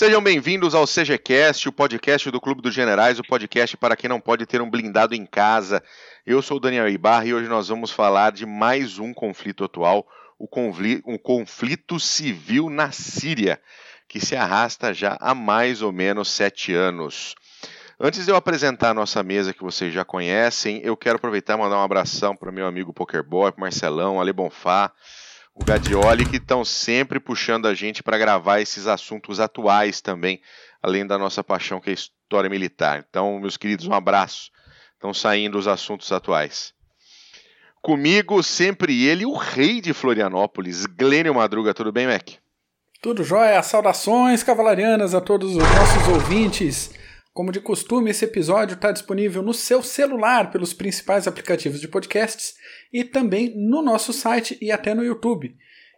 Sejam bem-vindos ao CGCast, o podcast do Clube dos Generais, o podcast para quem não pode ter um blindado em casa. Eu sou o Daniel Ibarra e hoje nós vamos falar de mais um conflito atual, o conflito, um conflito civil na Síria, que se arrasta já há mais ou menos sete anos. Antes de eu apresentar a nossa mesa que vocês já conhecem, eu quero aproveitar e mandar um abração para meu amigo Pokerboy, Marcelão, Ale Bonfá, o Gadioli, que estão sempre puxando a gente para gravar esses assuntos atuais também, além da nossa paixão que é história militar. Então, meus queridos, um abraço. Estão saindo os assuntos atuais. Comigo, sempre ele, o rei de Florianópolis, Glênio Madruga. Tudo bem, Mac? Tudo jóia. Saudações cavalarianas a todos os nossos ouvintes. Como de costume, esse episódio está disponível no seu celular pelos principais aplicativos de podcasts e também no nosso site e até no YouTube.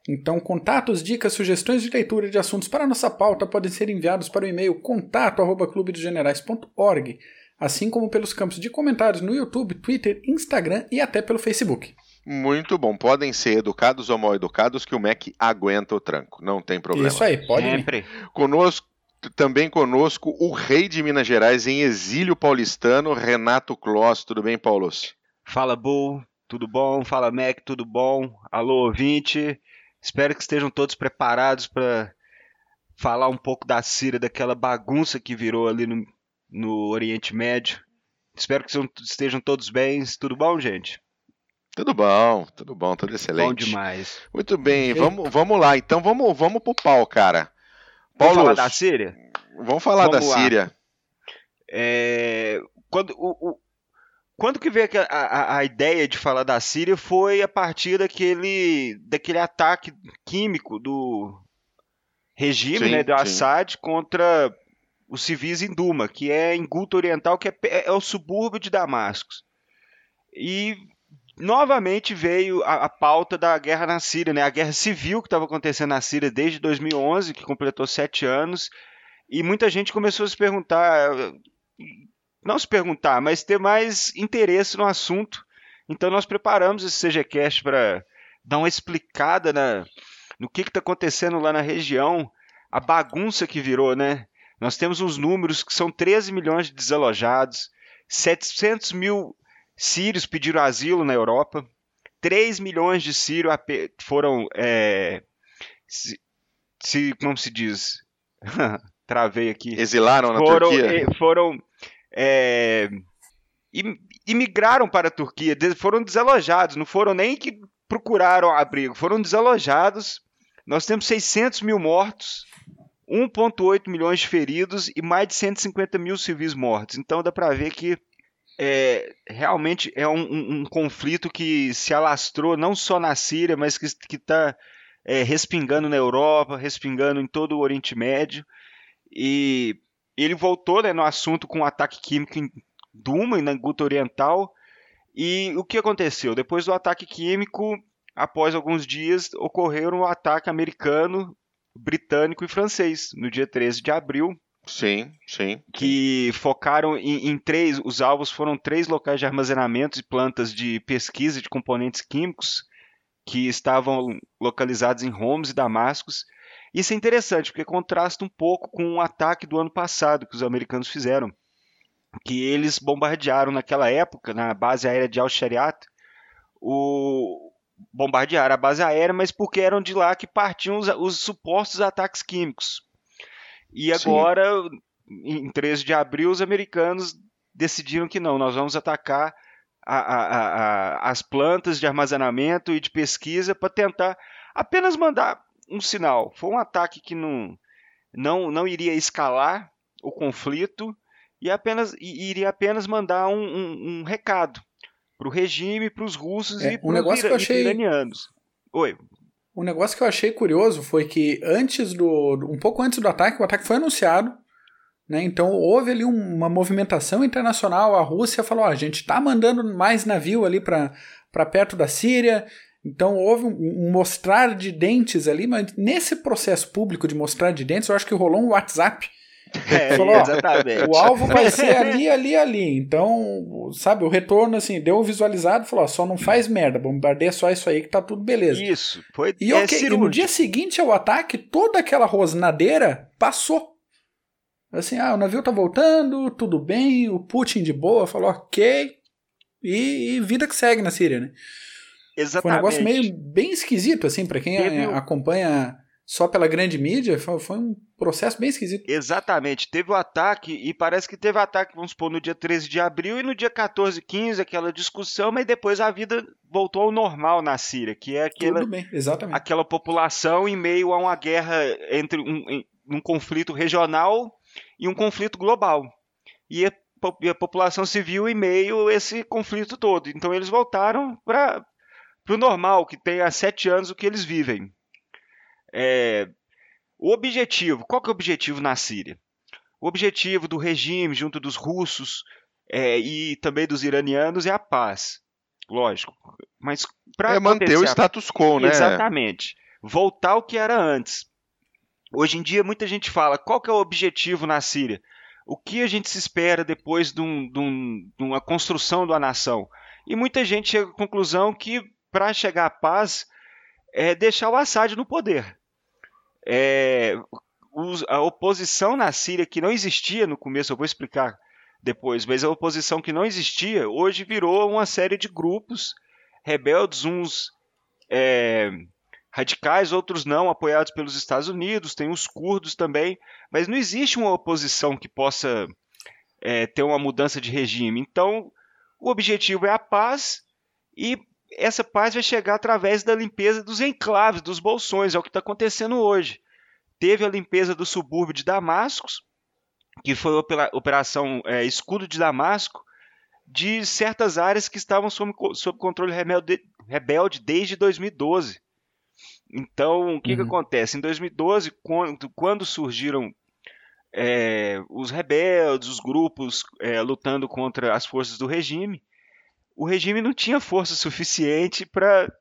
Então, contatos, dicas, sugestões de leitura de assuntos para nossa pauta podem ser enviados para o e-mail contato@clubedosgenerais.org, assim como pelos campos de comentários no YouTube, Twitter, Instagram e até pelo Facebook. Muito bom. Podem ser educados ou mal educados que o Mac aguenta o tranco. Não tem problema. Isso aí, pode Sempre. Conosco também conosco o rei de Minas Gerais em exílio paulistano, Renato Kloss. Tudo bem, Paulos? Fala, Bull. Tudo bom? Fala, Mac. Tudo bom? Alô, ouvinte. Espero que estejam todos preparados para falar um pouco da Síria, daquela bagunça que virou ali no, no Oriente Médio. Espero que estejam todos bem. Tudo bom, gente? Tudo bom, tudo bom, tudo excelente. Bom demais. Muito bem, vamos, vamos lá. Então vamos, vamos pro pau, cara. Vamos falar da Síria? Vamos falar vamos da lá. Síria. É, quando, o, o, quando que veio a, a, a, ideia de falar da Síria foi a partir daquele, daquele ataque químico do regime, sim, né, do Assad contra os civis em Duma, que é em Guta Oriental, que é, é o subúrbio de Damasco. E novamente veio a, a, pauta da guerra na Síria, né? A guerra civil que estava acontecendo na Síria desde 2011, que completou sete anos, e muita gente começou a se perguntar, não se perguntar, mas ter mais interesse no assunto. Então nós preparamos esse CGCast para dar uma explicada na, no que está acontecendo lá na região, a bagunça que virou, né? Nós temos uns números que são 13 milhões de desalojados, 700 mil sírios pediram asilo na Europa, 3 milhões de sírios foram. É, se, se, como se diz? Travei aqui. Exilaram na foram, Turquia? Foram. É, imigraram para a Turquia, foram desalojados, não foram nem que procuraram abrigo, foram desalojados. Nós temos 600 mil mortos, 1,8 milhões de feridos e mais de 150 mil civis mortos. Então dá para ver que é, realmente é um, um, um, conflito que se alastrou não só na Síria, mas que está é, respingando na Europa, respingando em todo o Oriente Médio. E ele voltou né, no assunto com o um ataque químico em Duma, na Guta Oriental. E o que aconteceu? Depois do ataque químico, após alguns dias, ocorreu um ataque americano, britânico e francês, no dia 13 de abril, Sim, sim. Que focaram em, em, três. Os alvos foram três locais de armazenamento e plantas de pesquisa de componentes químicos que estavam localizados em Homs e Damascus. Isso é interessante porque contrasta um pouco com o ataque do ano passado que os americanos fizeram, que eles bombardearam naquela época na base aérea de Al-Shariat, o bombardearam a base aérea, mas porque eram de lá que partiam os, os supostos ataques químicos. E agora, Sim. em 13 de abril, os americanos decidiram que não, nós vamos atacar a, a, a, as plantas de armazenamento e de pesquisa para tentar apenas mandar um sinal. Foi um ataque que não, não, não iria escalar o conflito e apenas e iria apenas mandar um, um, um recado para o regime, para os russos é, e para um os achei... iranianos. Oi. Um negócio que eu achei curioso foi que antes do. um pouco antes do ataque, o ataque foi anunciado. Né? Então houve ali uma movimentação internacional. A Rússia falou: oh, a gente está mandando mais navio ali para perto da Síria. Então houve um, mostrar de dentes ali, mas nesse processo público de mostrar de dentes, eu acho que rolou um WhatsApp é, falou, exatamente. o alvo vai ser ali, ali, ali. Então, sabe, o retorno, assim, deu um visualizado falou: ó, só não faz merda, bombardeia só isso aí que tá tudo beleza. Isso, foi e, okay, e no dia seguinte ao ataque, toda aquela rosnadeira passou. Assim, ah, o navio tá voltando, tudo bem, o Putin de boa falou ok, e, e vida que segue na Síria, né? Exatamente. Foi um negócio meio bem esquisito, assim, para quem Teve acompanha só pela grande mídia, foi, um processo bem esquisito. Exatamente. Teve o ataque, e parece que teve ataque, vamos supor, no dia 13 de abril e no dia 14, 15, aquela discussão, mas depois a vida voltou ao normal na Síria, que é aquela, bem, aquela população em meio a uma guerra entre um, um conflito regional e um conflito global. E a, e a população civil em meio a esse conflito todo. Então eles voltaram para o normal, que tem há sete anos o que eles vivem. É, o objetivo, qual que é o objetivo na Síria? O objetivo do regime, junto dos russos é, e também dos iranianos, é a paz. Lógico. Mas para É manter o status quo, né? Exatamente. Voltar ao que era antes. Hoje em dia, muita gente fala: qual que é o objetivo na Síria? O que a gente se espera depois de, um- de um- de uma construção uma nação? E muita gente chega à conclusão que, para chegar à paz, é deixar o Assad no poder. É, a oposição na Síria, que não existia no começo, eu vou explicar depois, mas a oposição que não existia, hoje virou uma série de grupos rebeldes, uns é, radicais, outros não, apoiados pelos Estados Unidos, tem os curdos também, mas não existe uma oposição que possa é, ter uma mudança de regime. Então, o objetivo é a paz e essa paz vai chegar através da limpeza dos enclaves, dos bolsões, é o que está acontecendo hoje. Teve a limpeza do subúrbio de Damasco, que foi a opera- operação é, Escudo de Damasco, de certas áreas que estavam sob, sob controle rebelde, rebelde desde 2012. Então, o que, que Uhum. acontece? Em 2012, quando, quando surgiram é, os rebeldes, os grupos é, lutando contra as forças do regime, o regime não tinha força suficiente para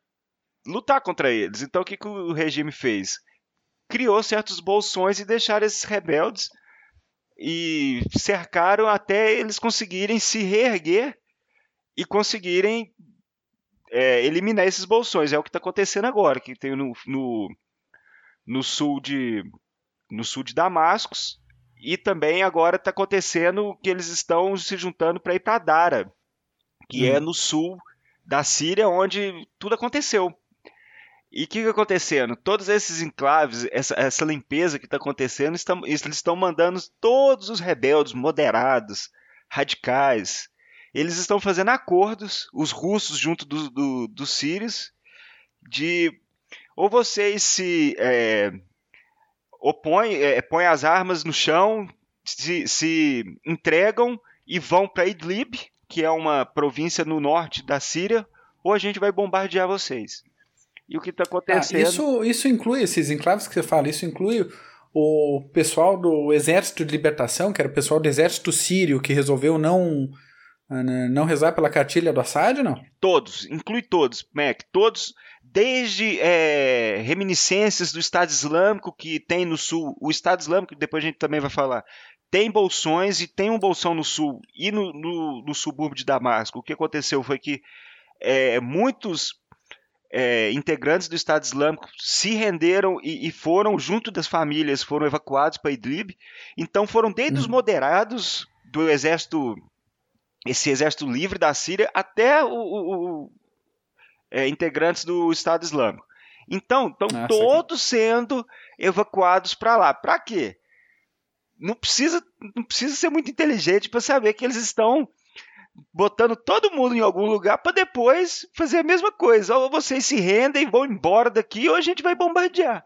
lutar contra eles. Então, o que, que o regime fez? Criou certos bolsões e deixaram esses rebeldes e cercaram até eles conseguirem se reerguer e conseguirem é, eliminar esses bolsões. É o que está acontecendo agora, que tem no, no, no sul de no sul de Damascus e também agora está acontecendo que eles estão se juntando para ir para Dara, que Hum. é no sul da Síria, onde tudo aconteceu. E o que está acontecendo? Todos esses enclaves, essa, essa limpeza que está acontecendo, estão, eles estão mandando todos os rebeldes moderados, radicais. Eles estão fazendo acordos, os russos junto do- do- dos sírios, de ou vocês se é, opõem, é, põem as armas no chão, se, se entregam e vão para Idlib, que é uma província no norte da Síria, ou a gente vai bombardear vocês. E o que está Ah, acontecendo? isso, isso inclui, esses enclaves que você fala, isso inclui o pessoal do Exército de Libertação, que era o pessoal do Exército Sírio, que resolveu não, ah, né, não rezar pela cartilha do Assad, não? Todos, inclui todos, Mac, todos, desde é, reminiscências do Estado Islâmico que tem no sul, o Estado Islâmico, depois a gente também vai falar, tem bolsões e tem um bolsão no sul e no, no, no subúrbio de Damasco. O que aconteceu foi que é, muitos é, integrantes do Estado Islâmico se renderam e, e foram, junto das famílias, foram evacuados para Idlib. Então foram desde os Uhum. moderados do exército, esse exército livre da Síria, até o, o- o- é, integrantes do Estado Islâmico. Então, estão todos sendo evacuados para lá. Para quê? Não precisa, não precisa ser muito inteligente para saber que eles estão botando todo mundo em algum lugar para depois fazer a mesma coisa. Ou vocês se rendem, vão embora daqui, ou a gente vai bombardear.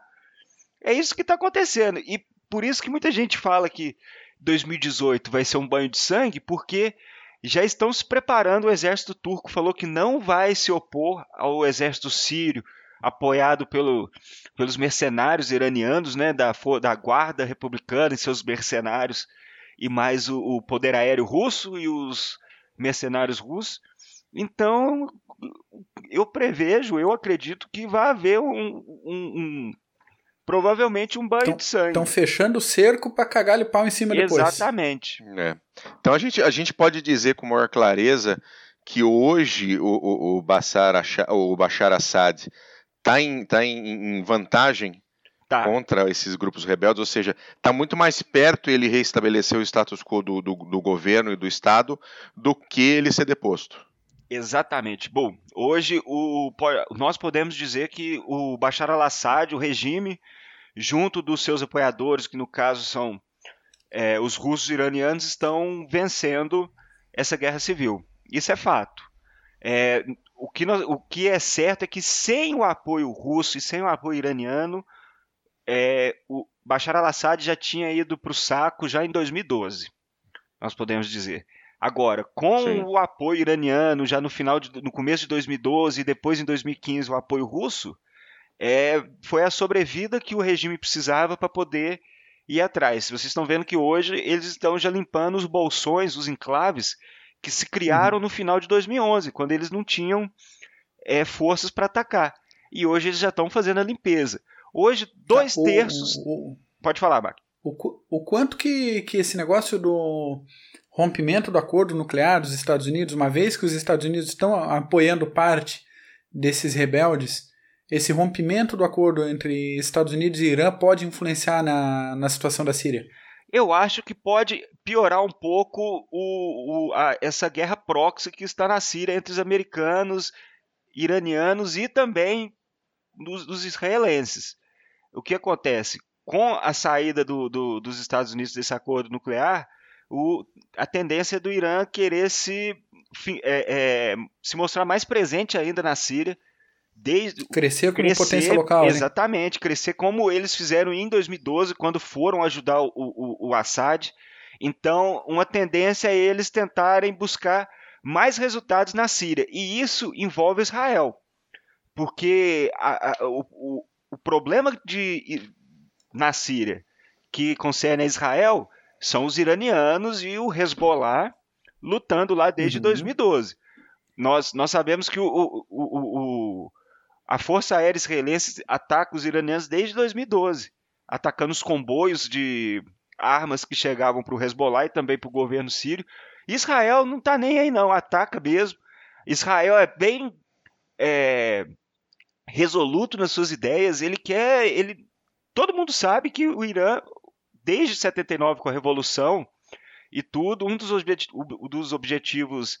É isso que está acontecendo. E por isso que muita gente fala que 2018 vai ser um banho de sangue, porque já estão se preparando. O exército turco falou que não vai se opor ao exército sírio, apoiado pelo, pelos mercenários iranianos, né, da, da guarda republicana e seus mercenários, e mais o, o poder aéreo russo e os mercenários russos. Então, eu prevejo, eu acredito que vai haver um, um- um- provavelmente um banho de sangue. Estão fechando o cerco para cagar-lhe pau em cima depois. Exatamente. É. Então a gente, a gente pode dizer com maior clareza que hoje o, o, o, Bashar, o Bashar Assad está em, tá em, em vantagem tá. contra esses grupos rebeldes, ou seja, está muito mais perto ele reestabelecer o status quo do, do, do governo e do Estado do que ele ser deposto. Exatamente. Bom, hoje o, nós podemos dizer que o Bashar al-Assad, o regime, junto dos seus apoiadores, que no caso são é, os russos iranianos, estão vencendo essa guerra civil. Isso é fato. É, o, que nós, o que é certo é que sem o apoio russo e sem o apoio iraniano, é, o Bashar al-Assad já tinha ido para o saco já em 2012, nós podemos dizer. Agora, com Sim. o apoio iraniano, já no final, de, no começo de 2012 e depois em 2015 o apoio russo, é, foi a sobrevida que o regime precisava para poder ir atrás. Vocês estão vendo que hoje eles estão já limpando os bolsões, os enclaves que se criaram uhum. no final de 2011, quando eles não tinham é, forças para atacar. E hoje eles já estão fazendo a limpeza. Hoje, dois tá, o, terços. O, Pode falar, Mark. O, o quanto que, que esse negócio do rompimento do acordo nuclear dos Estados Unidos, uma vez que os Estados Unidos estão apoiando parte desses rebeldes, esse rompimento do acordo entre Estados Unidos e Irã pode influenciar na, na situação da Síria? Eu acho que pode piorar um pouco o, o, a, essa guerra proxy que está na Síria entre os americanos, iranianos e também dos, dos israelenses. O que acontece? Com a saída do, do, dos Estados Unidos desse acordo nuclear, o, a tendência do Irã querer se, é, é, se mostrar mais presente ainda na Síria. Desde, crescer como crescer, potência local. Né? Exatamente, né? crescer como eles fizeram em 2012, quando foram ajudar o, o, o Assad. Então, uma tendência é eles tentarem buscar mais resultados na Síria. E isso envolve Israel. Porque a, a, o, o, problema de, na Síria que concerne a Israel são os iranianos e o Hezbollah lutando lá desde uhum. 2012. Nós, nós sabemos que o, o, o, a Força Aérea Israelense ataca os iranianos desde 2012, atacando os comboios de armas que chegavam para o Hezbollah e também para o governo sírio. Israel não está nem aí, não, ataca mesmo. Israel é bem é, resoluto nas suas ideias, ele quer. Ele, todo mundo sabe que o Irã desde 79 com a Revolução e tudo, um dos, objet dos objetivos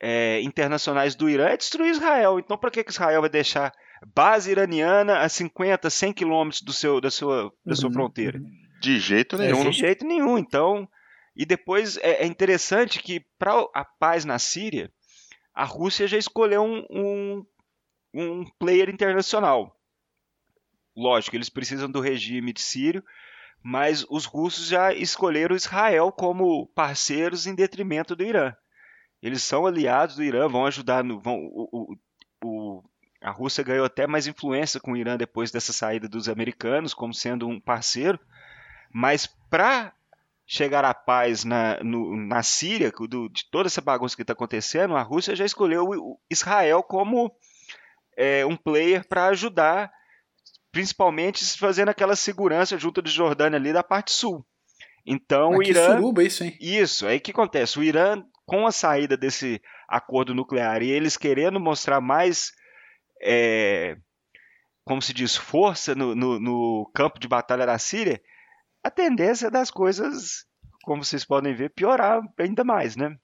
é, internacionais do Irã é destruir Israel. Então, para que, que Israel vai deixar base iraniana a 50, 100 quilômetros do seu, da, sua, da sua uhum. fronteira? De jeito é, nenhum. É, de jeito nenhum. Então, e depois é, é interessante que para a paz na Síria, a Rússia já escolheu um, um, um player internacional. Lógico, eles precisam do regime de sírio, mas os russos já escolheram Israel como parceiros em detrimento do Irã. Eles são aliados do Irã, vão ajudar no. Vão, o, o, o, a Rússia ganhou até mais influência com o Irã depois dessa saída dos americanos, como sendo um parceiro. Mas para chegar à paz na, no, na Síria, do, de toda essa bagunça que está acontecendo, a Rússia já escolheu Israel como é, um player para ajudar principalmente fazendo aquela segurança junto de Jordânia ali da parte sul. Então o Irã. Suruba, isso, hein? Isso, aí que acontece? O Irã, com a saída desse acordo nuclear e eles querendo mostrar mais. É, como se diz, força no, no, no campo de batalha da Síria, a tendência das coisas, como vocês podem ver, piorar ainda mais, né?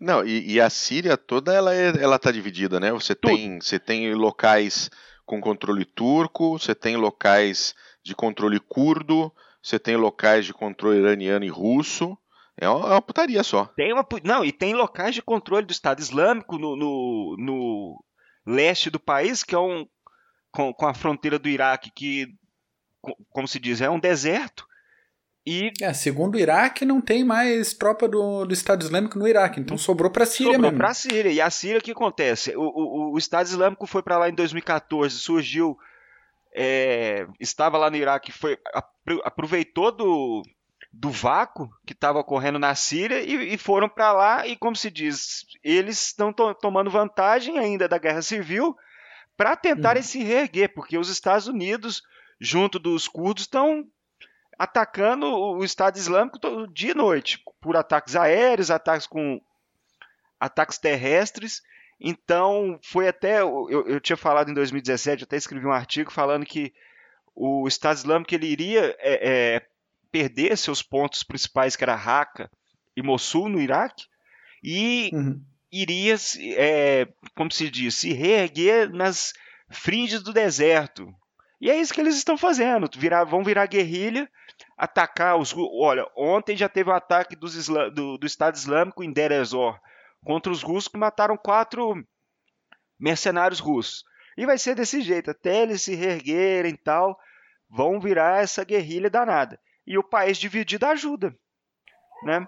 Não, e, e a Síria toda ela é, ela está dividida, né? Você tem, você tem locais com controle turco, você tem locais de controle curdo, você tem locais de controle iraniano e russo. É uma, é uma putaria só. Tem uma, não, e tem locais de controle do Estado Islâmico no, no, no leste do país, que é um. Com, com a fronteira do Iraque, que, como se diz, é um deserto. E... É, segundo o Iraque, não tem mais tropa do, do Estado Islâmico no Iraque, então sobrou para a Síria sobrou mesmo. para a Síria. E a Síria, o que acontece? O, o, o Estado Islâmico foi para lá em 2014, surgiu, é, estava lá no Iraque, foi, aproveitou do, do vácuo que estava ocorrendo na Síria e, e foram para lá e, como se diz, eles estão to tomando vantagem ainda da guerra civil para tentarem uhum. se reerguer, porque os Estados Unidos, junto dos curdos, estão atacando o Estado Islâmico dia e noite, por ataques aéreos, ataques com ataques terrestres. Então, foi até. Eu, eu tinha falado em 2017, até escrevi um artigo falando que o Estado Islâmico ele iria é, é, perder seus pontos principais, que era Raqqa e Mossul, no Iraque, e uhum. iria, é, como se diz, se reerguer nas fringes do deserto. E é isso que eles estão fazendo. Virar, vão virar guerrilha, atacar os. Olha, ontem já teve o um ataque dos do, do, Estado Islâmico em Deir ez-Zor contra os russos que mataram quatro mercenários russos. E vai ser desse jeito, até eles se reerguerem e tal, vão virar essa guerrilha danada. E o país dividido ajuda, né?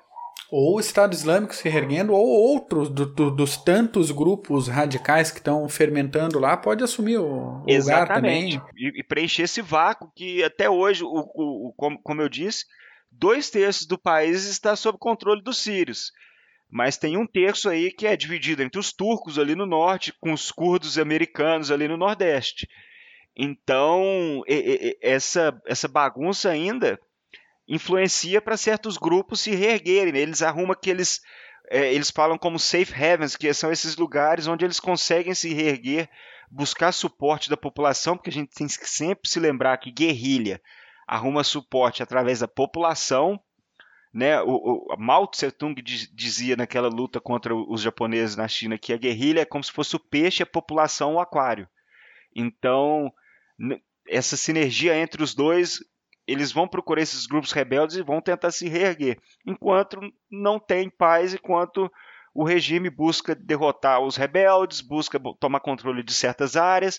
Ou o Estado Islâmico se reerguendo, ou outros do, do, dos tantos grupos radicais que estão fermentando lá, pode assumir o, o lugar também. E, e, preencher esse vácuo que até hoje, o, o, o como, como eu disse, dois terços do país está sob controle dos sírios mas tem um terço aí que é dividido entre os turcos ali no norte, com os curdos americanos ali no nordeste. Então, essa, essa bagunça ainda influencia para certos grupos se reerguerem. Né? Eles arrumam aqueles. É, eles falam como safe havens, que são esses lugares onde eles conseguem se reerguer, buscar suporte da população, porque a gente tem que sempre se lembrar que guerrilha arruma suporte através da população né, o, o Mao Tse Tung dizia naquela luta contra os japoneses na China que a guerrilha é como se fosse o peixe a população o aquário. Então, essa sinergia entre os dois, eles vão procurar esses grupos rebeldes e vão tentar se reerguer, enquanto não tem paz, enquanto o regime busca derrotar os rebeldes, busca tomar controle de certas áreas,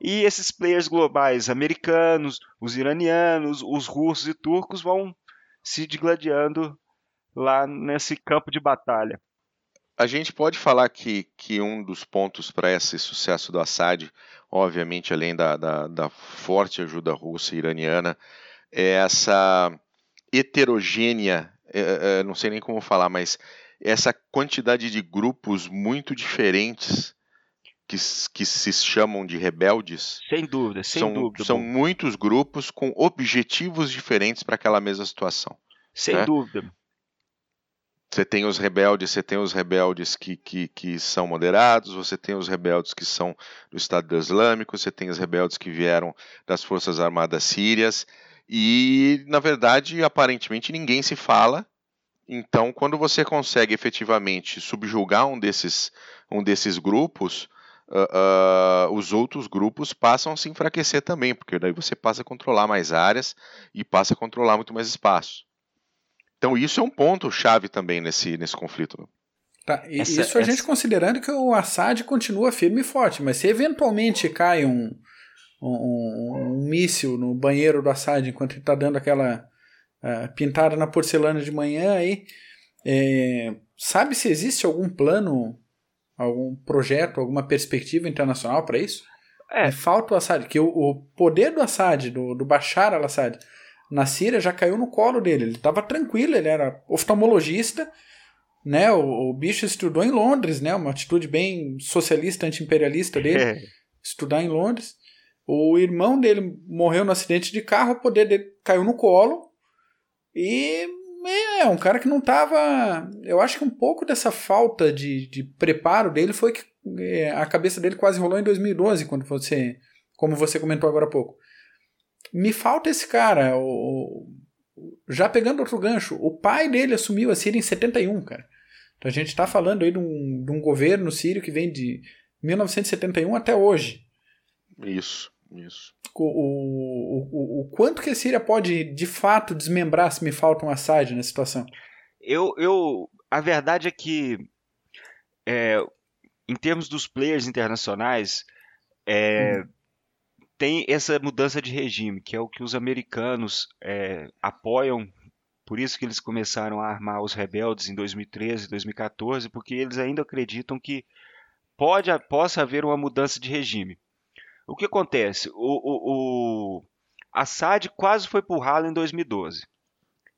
e esses players globais americanos, os iranianos, os russos e turcos vão se digladiando lá nesse campo de batalha. A gente pode falar que, que um dos pontos para esse sucesso do Assad, obviamente, além da, da, da forte ajuda russa e iraniana, essa heterogênea, é, é, não sei nem como falar, mas essa quantidade de grupos muito diferentes que, que se chamam de rebeldes. Sem dúvida, sem são, dúvida. São bom. muitos grupos com objetivos diferentes para aquela mesma situação. Sem né? dúvida. Você tem os rebeldes, você tem os rebeldes que, que, que são moderados, você tem os rebeldes que são do Estado Islâmico, você tem os rebeldes que vieram das Forças Armadas Sírias, e, na verdade, aparentemente ninguém se fala. Então, quando você consegue efetivamente subjugar um desses, um desses grupos, uh, uh, os outros grupos passam a se enfraquecer também, porque daí você passa a controlar mais áreas e passa a controlar muito mais espaço. Então isso é um ponto chave também nesse, nesse conflito. Tá, essa, isso a essa... gente considerando que o Assad continua firme e forte, mas se eventualmente cai um, um, um míssil no banheiro do Assad enquanto ele está dando aquela uh, pintada na porcelana de manhã aí, é, sabe se existe algum plano algum projeto, alguma perspectiva internacional para isso? É. é. Falta o Assad, que o, o poder do Assad, do, do Bashar al-Assad, na Síria já caiu no colo dele. Ele estava tranquilo, ele era oftalmologista, né? O, o, bicho estudou em Londres, né? Uma atitude bem socialista, anti-imperialista dele, é. estudar em Londres. O irmão dele morreu no acidente de carro, o poder dele caiu no colo e é, um cara que não tava. Eu acho que um pouco dessa falta de, de preparo dele foi que é, a cabeça dele quase rolou em 2012, quando você. Como você comentou agora há pouco. Me falta esse cara. O, já pegando outro gancho, o pai dele assumiu a Síria em 71, cara. Então a gente está falando aí de um, de um governo sírio que vem de 1971 até hoje. Isso. Isso. O, o, o, o, quanto que a Síria pode de fato desmembrar se me falta um Assad na situação? Eu, eu, a verdade é que, é, em termos dos players internacionais, é, hum. tem essa mudança de regime, que é o que os americanos é, apoiam. Por isso que eles começaram a armar os rebeldes em 2013, 2014, porque eles ainda acreditam que pode, possa haver uma mudança de regime. O que acontece? O, o, o Assad quase foi pro ralo em 2012.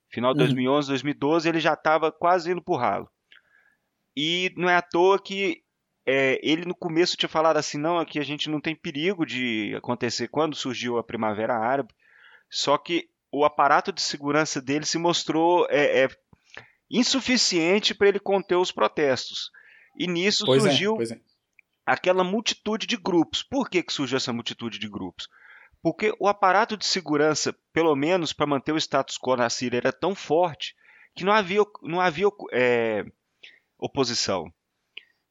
Final de 2011, uhum. 2012, ele já estava quase indo pro ralo. E não é à toa que é, ele no começo tinha falado assim, não, aqui a gente não tem perigo de acontecer quando surgiu a Primavera Árabe. Só que o aparato de segurança dele se mostrou é, é, insuficiente para ele conter os protestos. E nisso pois é, surgiu é, aquela multitude de grupos. Por que, que surgiu essa multitude de grupos? porque o aparato de segurança, pelo menos para manter o status quo na Síria, era tão forte que não havia, não havia é, oposição.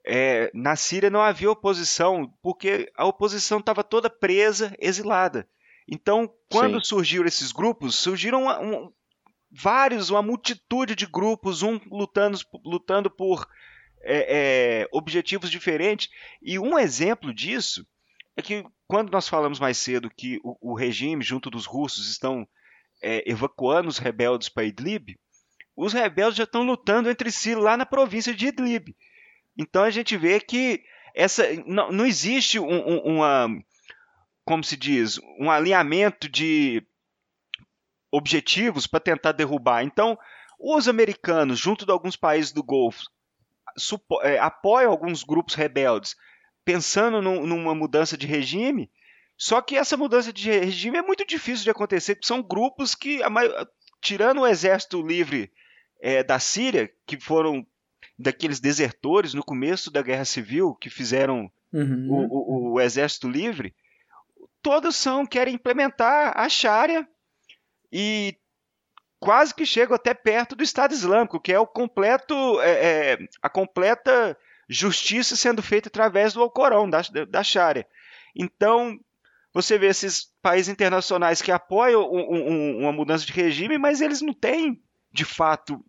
É, na Síria não havia oposição porque a oposição estava toda presa, exilada. Então, quando Sim. surgiram esses grupos, surgiram uma, um, vários, uma multitude de grupos, um lutando, lutando por é, é, objetivos diferentes. E um exemplo disso é que quando nós falamos mais cedo que o, o regime, junto dos russos, estão é, evacuando os rebeldes para Idlib, os rebeldes já estão lutando entre si lá na província de Idlib. Então a gente vê que essa não, não existe um, um, uma, como se diz, um alinhamento de objetivos para tentar derrubar. Então, os americanos, junto de alguns países do Golfo, é, apoiam alguns grupos rebeldes, pensando num, numa mudança de regime. Só que essa mudança de regime é muito difícil de acontecer, porque são grupos que, tirando o exército livre é, da Síria, que foram daqueles desertores no começo da Guerra Civil, que fizeram uhum. o, o, o, exército livre, todos são querem implementar a Sharia e quase que chegam até perto do Estado Islâmico, que é o completo é, é, a completa justiça sendo feita através do Alcorão, da, da Sharia. Então, você vê esses países internacionais que apoiam um, um, uma mudança de regime, mas eles não têm, de fato,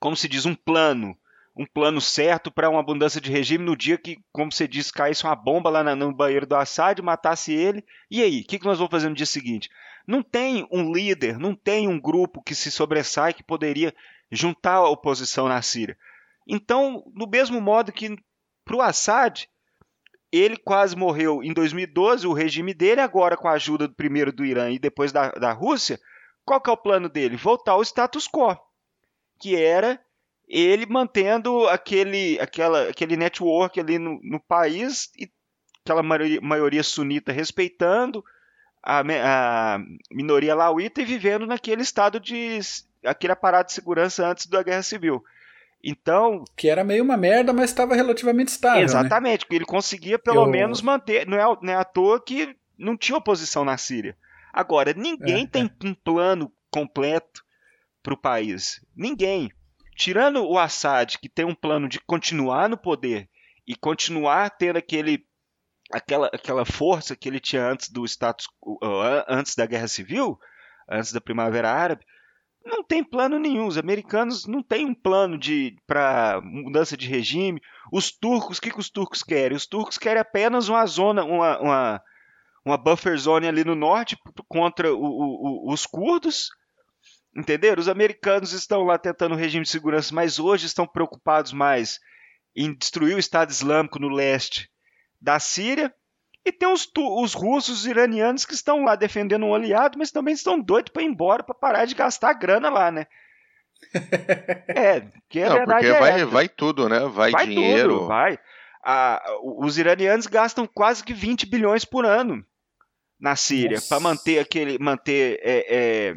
como se diz, um plano, um plano certo para uma mudança de regime no dia que, como você disse, caísse uma bomba lá no banheiro do Assad, matasse ele. E aí, o que nós vamos fazer no dia seguinte? Não tem um líder, não tem um grupo que se sobressai que poderia juntar a oposição na Síria. Então, do mesmo modo que para o Assad, ele quase morreu em 2012, o regime dele, agora com a ajuda primeiro do Irã e depois da, da Rússia, qual que é o plano dele? Voltar ao status quo, que era ele mantendo aquele, aquela, aquele network ali no, no país e aquela maioria, maioria sunita respeitando a, a, minoria lauíta e vivendo naquele estado de aquele aparato de segurança antes da guerra civil. Então. Que era meio uma merda, mas estava relativamente estável. Né? Exatamente, né? ele conseguia pelo Eu... menos manter. Não é, não é à toa que não tinha oposição na Síria. Agora, ninguém é, tem é. um plano completo para o país. Ninguém. Tirando o Assad, que tem um plano de continuar no poder e continuar tendo aquele, aquela, aquela força que ele tinha antes do status antes da guerra civil, antes da primavera árabe, não tem plano nenhum. Os americanos não têm um plano de para mudança de regime. Os turcos, o que, que os turcos querem? Os turcos querem apenas uma zona, uma, uma, uma buffer zone ali no norte contra o, o, os curdos. Entenderam? Os americanos estão lá tentando um regime de segurança, mas hoje estão preocupados mais em destruir o Estado Islâmico no leste da Síria e tem os, os russos, os iranianos que estão lá defendendo um aliado, mas também estão doidos para ir embora, para parar de gastar grana lá, né? é, que a Não, verdade porque é vai, vai tudo, né? Vai, vai dinheiro. Tudo, vai. Ah, os iranianos gastam quase que 20 bilhões por ano na Síria para manter aquele manter é, é,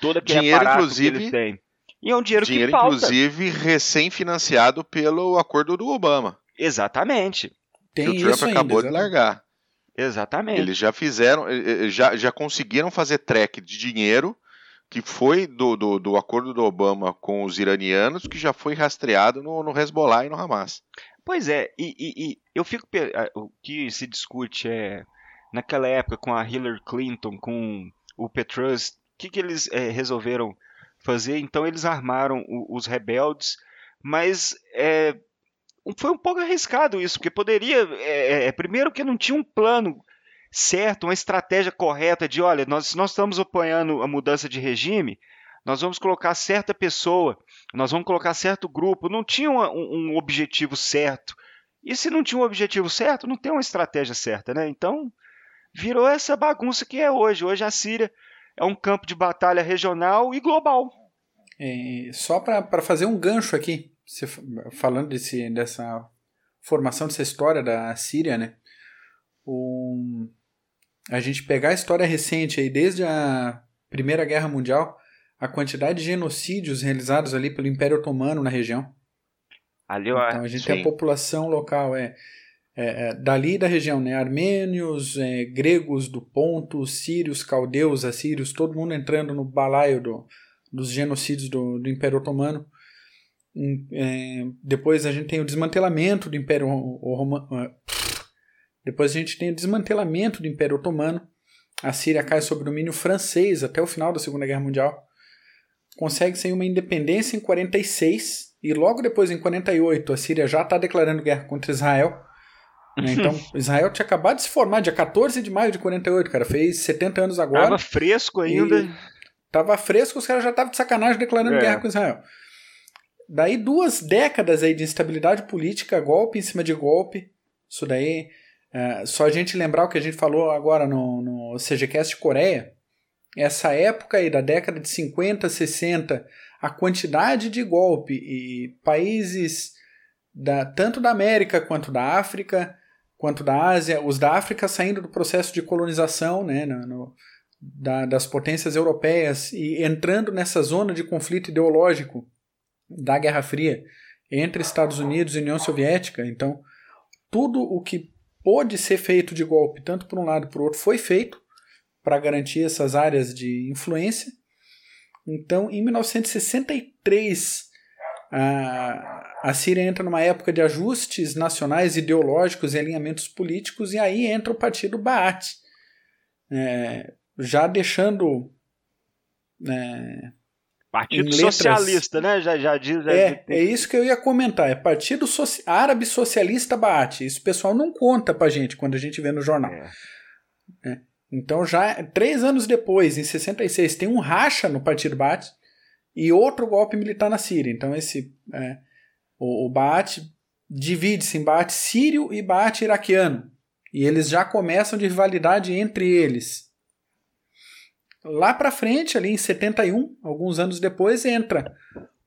todo aquele dinheiro inclusive que eles têm. E é um dinheiro, dinheiro que falta. inclusive recém-financiado pelo acordo do Obama. Exatamente. Tem que o Trump acabou ainda, de largar. Exatamente. Eles já fizeram, já, já conseguiram fazer track de dinheiro que foi do, do, do, acordo do Obama com os iranianos, que já foi rastreado no, no Hezbollah e no Hamas. Pois é, e, e, e eu fico. O que se discute é. Naquela época, com a Hillary Clinton, com o Petrus, o que, que eles é, resolveram fazer? Então, eles armaram o, os rebeldes, mas é, foi um pouco arriscado isso, porque poderia. É, é, primeiro que não tinha um plano certo, uma estratégia correta de, olha, nós, nós estamos apoiando a mudança de regime, nós vamos colocar certa pessoa, nós vamos colocar certo grupo. Não tinha um, um objetivo certo. E se não tinha um objetivo certo, não tem uma estratégia certa, né? Então, virou essa bagunça que é hoje. Hoje a Síria é um campo de batalha regional e global. É, só para fazer um gancho aqui, você, falando desse, dessa formação dessa história da Síria, né? Um, a gente pegar a história recente aí, desde a Primeira Guerra Mundial, a quantidade de genocídios realizados ali pelo Império Otomano na região. Ali, então a gente sim. tem a população local, é. é, é, dali da região, né? Armênios, é, gregos do Ponto, sírios, caldeus, assírios, todo mundo entrando no balaio do, dos genocídios do, do Império Otomano. É, depois a gente tem o desmantelamento do Império Romano. Depois a gente tem o desmantelamento do Império Otomano. A Síria cai sob domínio francês até o final da Segunda Guerra Mundial. Consegue ser uma independência em 46 e logo depois em 48 a Síria já está declarando guerra contra Israel. Né? Então, Israel tinha acabado de se formar, dia 14 de maio de 48, cara. Fez 70 anos agora. Tava fresco ainda. Tava fresco, os caras já estavam de sacanagem declarando é. guerra com Israel. Daí duas décadas aí de instabilidade política, golpe em cima de golpe. Isso daí, é, só a gente lembrar o que a gente falou agora no, no CGCast Coreia. Essa época aí da década de 50, 60, a quantidade de golpe e países da, tanto da América quanto da África, quanto da Ásia, os da África saindo do processo de colonização né, no, no, da, das potências europeias e entrando nessa zona de conflito ideológico da Guerra Fria entre Estados Unidos e União Soviética. Então, tudo o que pôde ser feito de golpe, tanto por um lado por outro, foi feito para garantir essas áreas de influência. Então, em 1963, a, a Síria entra numa época de ajustes nacionais ideológicos e alinhamentos políticos, e aí entra o partido Baath, é, já deixando é, Partido letras... Socialista, né? Já, já diz. é, é isso que eu ia comentar. É Partido Árabe Socialista Baath. Isso o pessoal não conta pra gente quando a gente vê no jornal. É. É. Então, já três anos depois, em 66, tem um racha no Partido Baath e outro golpe militar na Síria. Então, esse é, o, o Baath divide-se em Baath sírio e Baath iraquiano. E eles já começam de rivalidade entre eles. Lá para frente, ali em 71, alguns anos depois, entra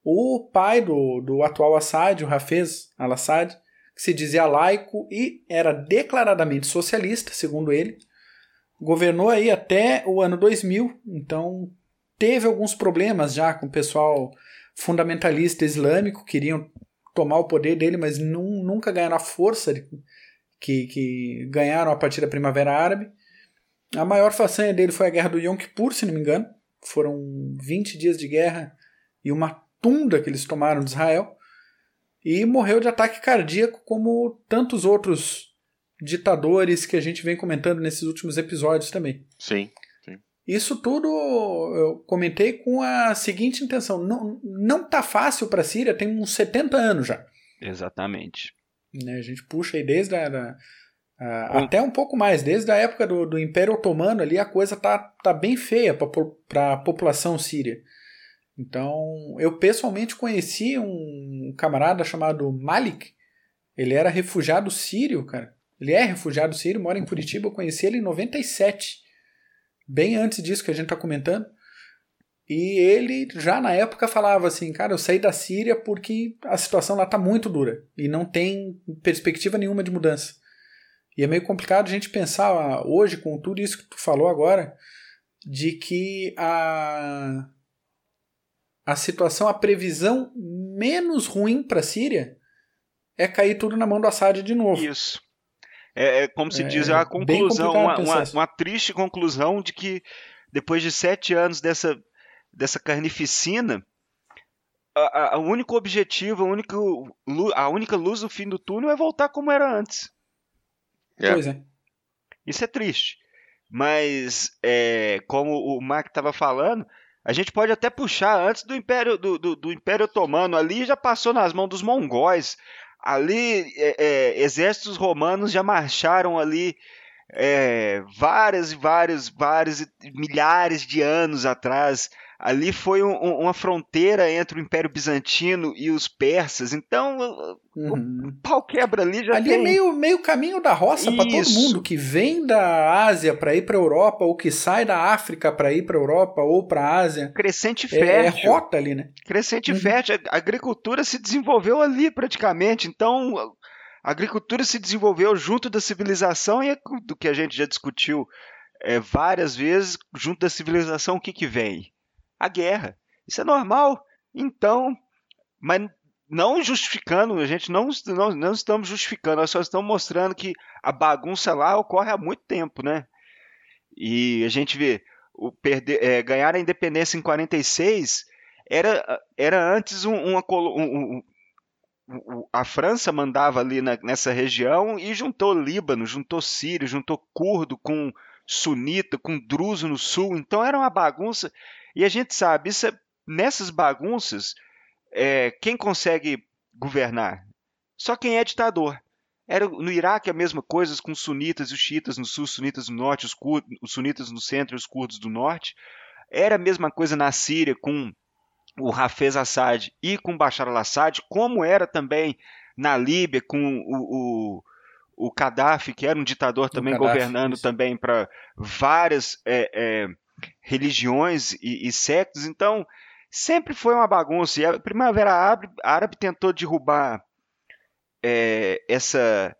o pai do, do atual Assad, o Hafez al-Assad, que se dizia laico e era declaradamente socialista, segundo ele. Governou aí até o ano 2000, então teve alguns problemas já com o pessoal fundamentalista islâmico, queriam tomar o poder dele, mas nunca ganharam a força que, que ganharam a partir da Primavera Árabe. A maior façanha dele foi a guerra do Yom Kippur, se não me engano. Foram 20 dias de guerra e uma tunda que eles tomaram de Israel. E morreu de ataque cardíaco, como tantos outros ditadores que a gente vem comentando nesses últimos episódios também. Sim. sim. Isso tudo eu comentei com a seguinte intenção: não, não tá fácil para a Síria, tem uns 70 anos já. Exatamente. Né, a gente puxa aí desde a, da, Uh, até um pouco mais, desde a época do, do Império Otomano ali a coisa tá, tá bem feia para a população síria. Então, eu pessoalmente conheci um camarada chamado Malik. Ele era refugiado sírio, cara. Ele é refugiado sírio, mora em Curitiba. Eu conheci ele em 97, bem antes disso que a gente tá comentando. E ele já na época falava assim, cara, eu saí da Síria porque a situação lá tá muito dura e não tem perspectiva nenhuma de mudança. E é meio complicado a gente pensar ah, hoje, com tudo isso que tu falou agora, de que a, a situação, a previsão menos ruim para a Síria é cair tudo na mão do Assad de novo. Isso. É, é como se é, diz, é a conclusão, uma, uma, uma, triste conclusão de que depois de sete anos dessa, dessa carnificina, o único objetivo, a única, a única luz do fim do túnel é voltar como era antes. É. Pois é. Isso é triste. Mas, é, como o Mark estava falando, a gente pode até puxar antes do Império, do, do, do Império Otomano. Ali já passou nas mãos dos mongóis. Ali, é, é, exércitos romanos já marcharam ali é, várias e vários, vários milhares de anos atrás ali foi um, uma fronteira entre o Império Bizantino e os persas. Então, uhum. o pau quebra ali já Ali é tem... é meio, meio caminho da roça para todo mundo que vem da Ásia para ir para Europa ou que sai da África para ir para Europa ou para a Ásia. Crescente fértil. É, é rota ali, né? Crescente uhum. fértil. A agricultura se desenvolveu ali praticamente. Então, a agricultura se desenvolveu junto da civilização e é do que a gente já discutiu é, várias vezes, junto da civilização, o que, que vem? a guerra. Isso é normal. Então, mas não justificando, a gente não, não, não estamos justificando, nós só estamos mostrando que a bagunça lá ocorre há muito tempo, né? E a gente vê, o perder, é, ganhar a independência em 46 era, era antes um, uma, um, um, a França mandava ali na, nessa região e juntou Líbano, juntou Sírio, juntou curdo com sunita, com druso no sul, então era uma bagunça. E a gente sabe, isso é, nessas bagunças é, quem consegue governar? Só quem é ditador. Era no Iraque a mesma coisa, com os sunitas e os xiitas no sul, os sunitas no norte, os, curdos, os sunitas no centro e os curdos do norte. Era a mesma coisa na Síria com o Hafez Assad e com Bashar al-Assad, como era também na Líbia com o, o, o Gaddafi, que era um ditador também governando isso. também para várias é, é, religiões e, e sectas. Então, sempre foi uma bagunça. E a Primavera Árabe, Árabe tentou derrubar é, essa,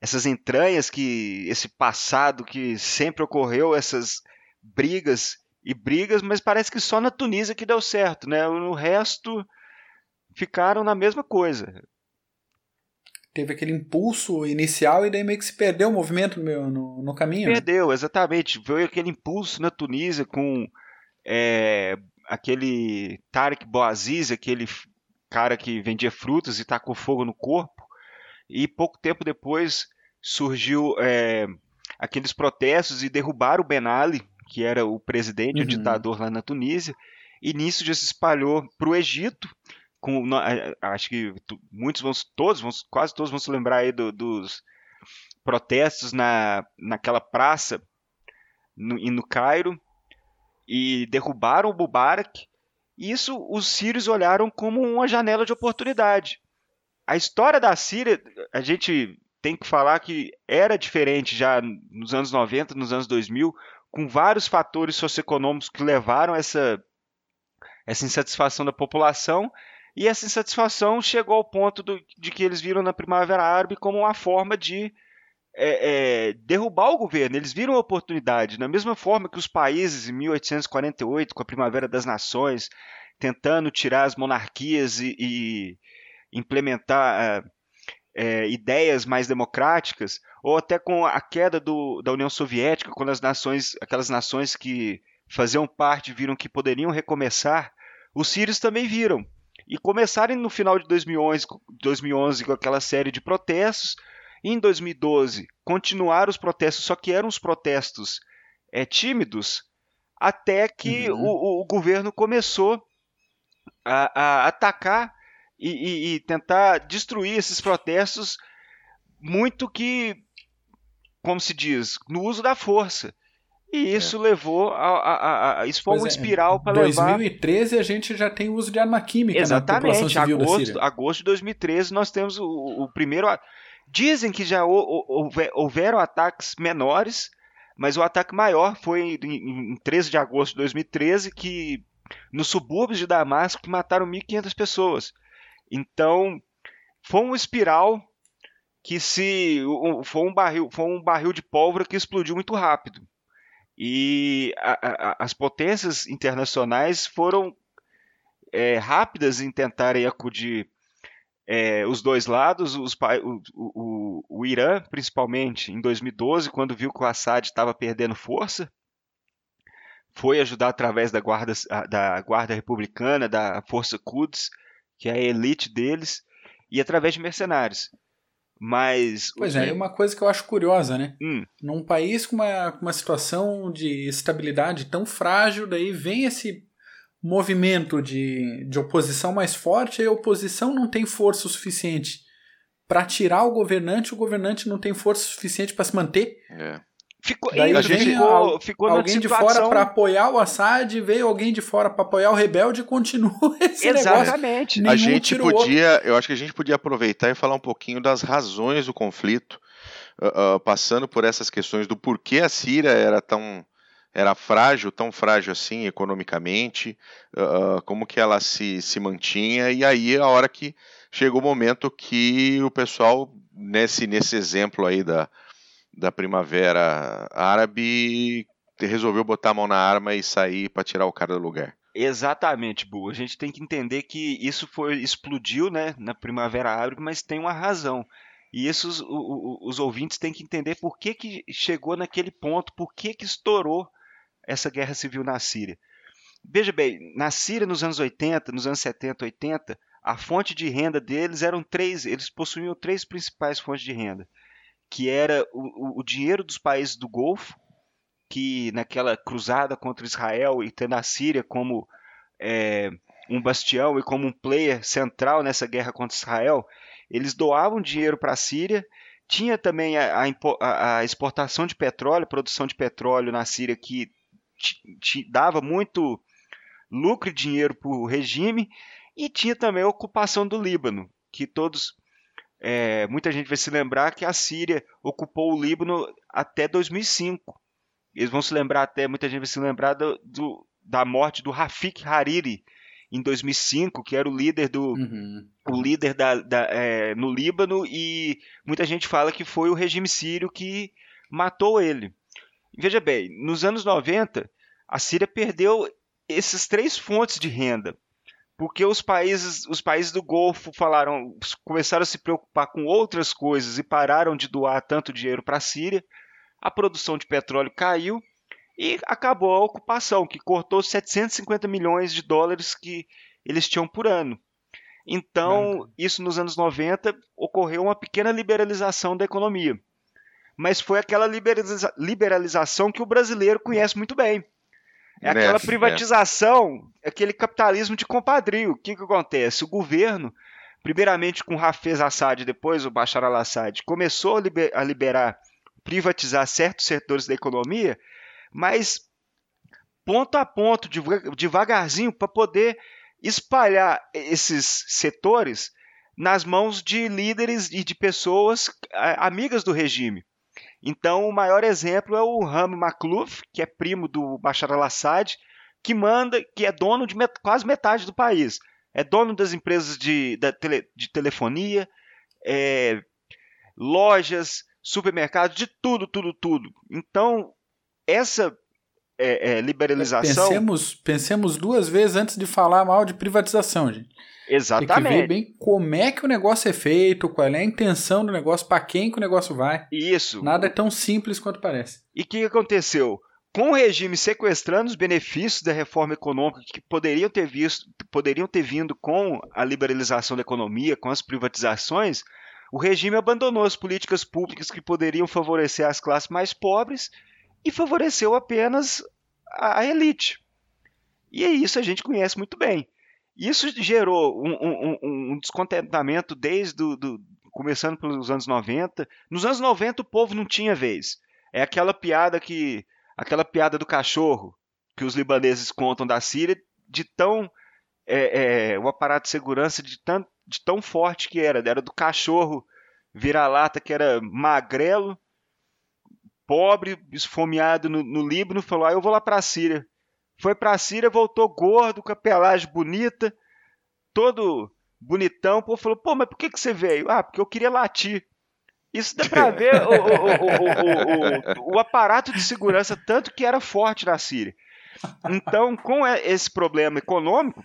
essas entranhas, que esse passado que sempre ocorreu, essas brigas e brigas, mas parece que só na Tunísia que deu certo, né? No resto ficaram na mesma coisa. Teve aquele impulso inicial e daí meio que se perdeu o movimento no, no, no caminho. Né? Perdeu, exatamente. Veio aquele impulso na Tunísia com é, aquele Tarek Boaziz, aquele cara que vendia frutas e tacou fogo no corpo, e pouco tempo depois surgiu é, aqueles protestos e derrubaram o Ben Ali, que era o presidente, uhum. o ditador lá na Tunísia, e nisso já se espalhou para o Egito, com, acho que muitos vão, todos, vão, quase todos vão se lembrar aí do, dos protestos na, naquela praça no, no Cairo, e derrubaram o Mubarak. Isso os sírios olharam como uma janela de oportunidade. A história da Síria, a gente tem que falar que era diferente já nos anos 90, nos anos 2000, com vários fatores socioeconômicos que levaram essa, essa insatisfação da população. E essa insatisfação chegou ao ponto do, de que eles viram na Primavera Árabe como uma forma de é, é, derrubar o governo. Eles viram a oportunidade, da mesma forma que os países em 1848, com a Primavera das Nações, tentando tirar as monarquias e, e implementar é, é, ideias mais democráticas, ou até com a queda do, da União Soviética, quando as nações, aquelas nações que faziam parte viram que poderiam recomeçar, os sírios também viram. E começarem no final de 2011, 2011 com aquela série de protestos, em 2012, continuaram os protestos, só que eram os protestos é, tímidos, até que uhum. o, o, governo começou a, a atacar e, e, e, tentar destruir esses protestos, muito que, como se diz, no uso da força. E isso é. levou a, a, a, Isso foi pois uma é, espiral para levar. Em 2013 a gente já tem uso de arma química Exatamente. na população agosto, agosto de 2013 nós temos o, o primeiro Dizem que já houveram ataques menores, mas o ataque maior foi em 13 de agosto de 2013, que nos subúrbios de Damasco que mataram 1.500 pessoas. Então, foi uma espiral que se foi um barril, foi um barril de pólvora que explodiu muito rápido. E a, a, as potências internacionais foram é, rápidas em tentarem acudir é, os dois lados, os, o, o, o, Irã, principalmente, em 2012, quando viu que o Assad estava perdendo força, foi ajudar através da guarda, da guarda republicana, da Força Quds, que é a elite deles, e através de mercenários. Mas. Pois é, é uma coisa que eu acho curiosa, né? Hum. Num país com uma, com uma situação de estabilidade tão frágil, daí vem esse movimento de, de oposição mais forte, a oposição não tem força suficiente para tirar o governante, o governante não tem força suficiente para se manter. É. Ficou, Daí a gente ficou, ficou alguém de fora para apoiar o Assad, veio alguém de fora para apoiar o rebelde e continua esse Exatamente. negócio. a gente podia, eu acho que a gente podia aproveitar e falar um pouquinho das razões do conflito, uh, uh, passando por essas questões do porquê a Síria era tão era frágil, tão frágil assim economicamente, uh, como que ela se, se mantinha, e aí a hora que chegou o momento que o pessoal, nesse, nesse exemplo aí da, da primavera árabe, resolveu botar a mão na arma e sair para tirar o cara do lugar. Exatamente, Bu. A gente tem que entender que isso foi explodiu, né, na Primavera Árabe, mas tem uma razão. E isso os, os, os, ouvintes têm que entender por que, que chegou naquele ponto, por que, que estourou essa guerra civil na Síria. Veja bem, na Síria nos anos 80, nos anos 70, 80, a fonte de renda deles eram três, eles possuíam três principais fontes de renda, que era o, o, dinheiro dos países do Golfo, que naquela cruzada contra Israel e tendo a Síria como é, um bastião e como um player central nessa guerra contra Israel, eles doavam dinheiro para a Síria. Tinha também a, a, a, exportação de petróleo, produção de petróleo na Síria que dava muito lucro e dinheiro para o regime. E tinha também a ocupação do Líbano, que todos. É, muita gente vai se lembrar que a Síria ocupou o Líbano até 2005. Eles vão se lembrar até, muita gente vai se lembrar do, do da morte do Rafik Hariri, em 2005, que era o líder do uhum. o líder da, da é, no Líbano e muita gente fala que foi o regime sírio que matou ele. Veja bem, nos anos 90 a Síria perdeu essas três fontes de renda, porque os países os países do Golfo falaram começaram a se preocupar com outras coisas e pararam de doar tanto dinheiro para a Síria. A produção de petróleo caiu e acabou a ocupação, que cortou 750 milhões de dólares que eles tinham por ano. Então, isso nos anos 90 ocorreu uma pequena liberalização da economia. Mas foi aquela liberaliza liberalização que o brasileiro conhece muito bem. É aquela privatização, é. aquele capitalismo de compadrio. O que, que acontece? O governo, primeiramente com Hafez Assad, depois o Bashar al-Assad, começou a, liber a liberar, privatizar certos setores da economia mas ponto a ponto, devagarzinho, para poder espalhar esses setores nas mãos de líderes e de pessoas amigas do regime. Então, o maior exemplo é o Ram Makhlouf, que é primo do Bashar al-Assad, que manda, que é dono de met quase metade do país. É dono das empresas de, tele, de telefonia, é, lojas, supermercados, de tudo, tudo, tudo. Então, essa é, é, liberalização. Pensemos, pensemos duas vezes antes de falar mal de privatização, gente. Exatamente. Tem que ver bem como é que o negócio é feito, qual é a intenção do negócio, para quem que o negócio vai. Isso. Nada é tão simples quanto parece. E o que aconteceu? Com o regime sequestrando os benefícios da reforma econômica que poderiam ter visto, poderiam ter vindo com a liberalização da economia, com as privatizações, o regime abandonou as políticas públicas que poderiam favorecer as classes mais pobres e favoreceu apenas a, elite. E é isso a gente conhece muito bem. Isso gerou um, um, um descontentamento desde do, do, começando pelos anos 90. Nos anos 90 o povo não tinha vez. É aquela piada que aquela piada do cachorro que os libaneses contam da Síria de tão é, é, o aparato de segurança de tão, de tão forte que era. Era do cachorro vira-lata que era magrelo pobre, esfomeado no, no Líbano, falou: ah, eu vou lá para a Síria. Foi para a Síria, voltou gordo, com a pelagem bonita, todo bonitão. Pô, falou: pô, mas por que, que você veio? Ah, porque eu queria latir. Isso dá para ver o, o, o, o, aparato de segurança, tanto que era forte na Síria. Então, com esse problema econômico,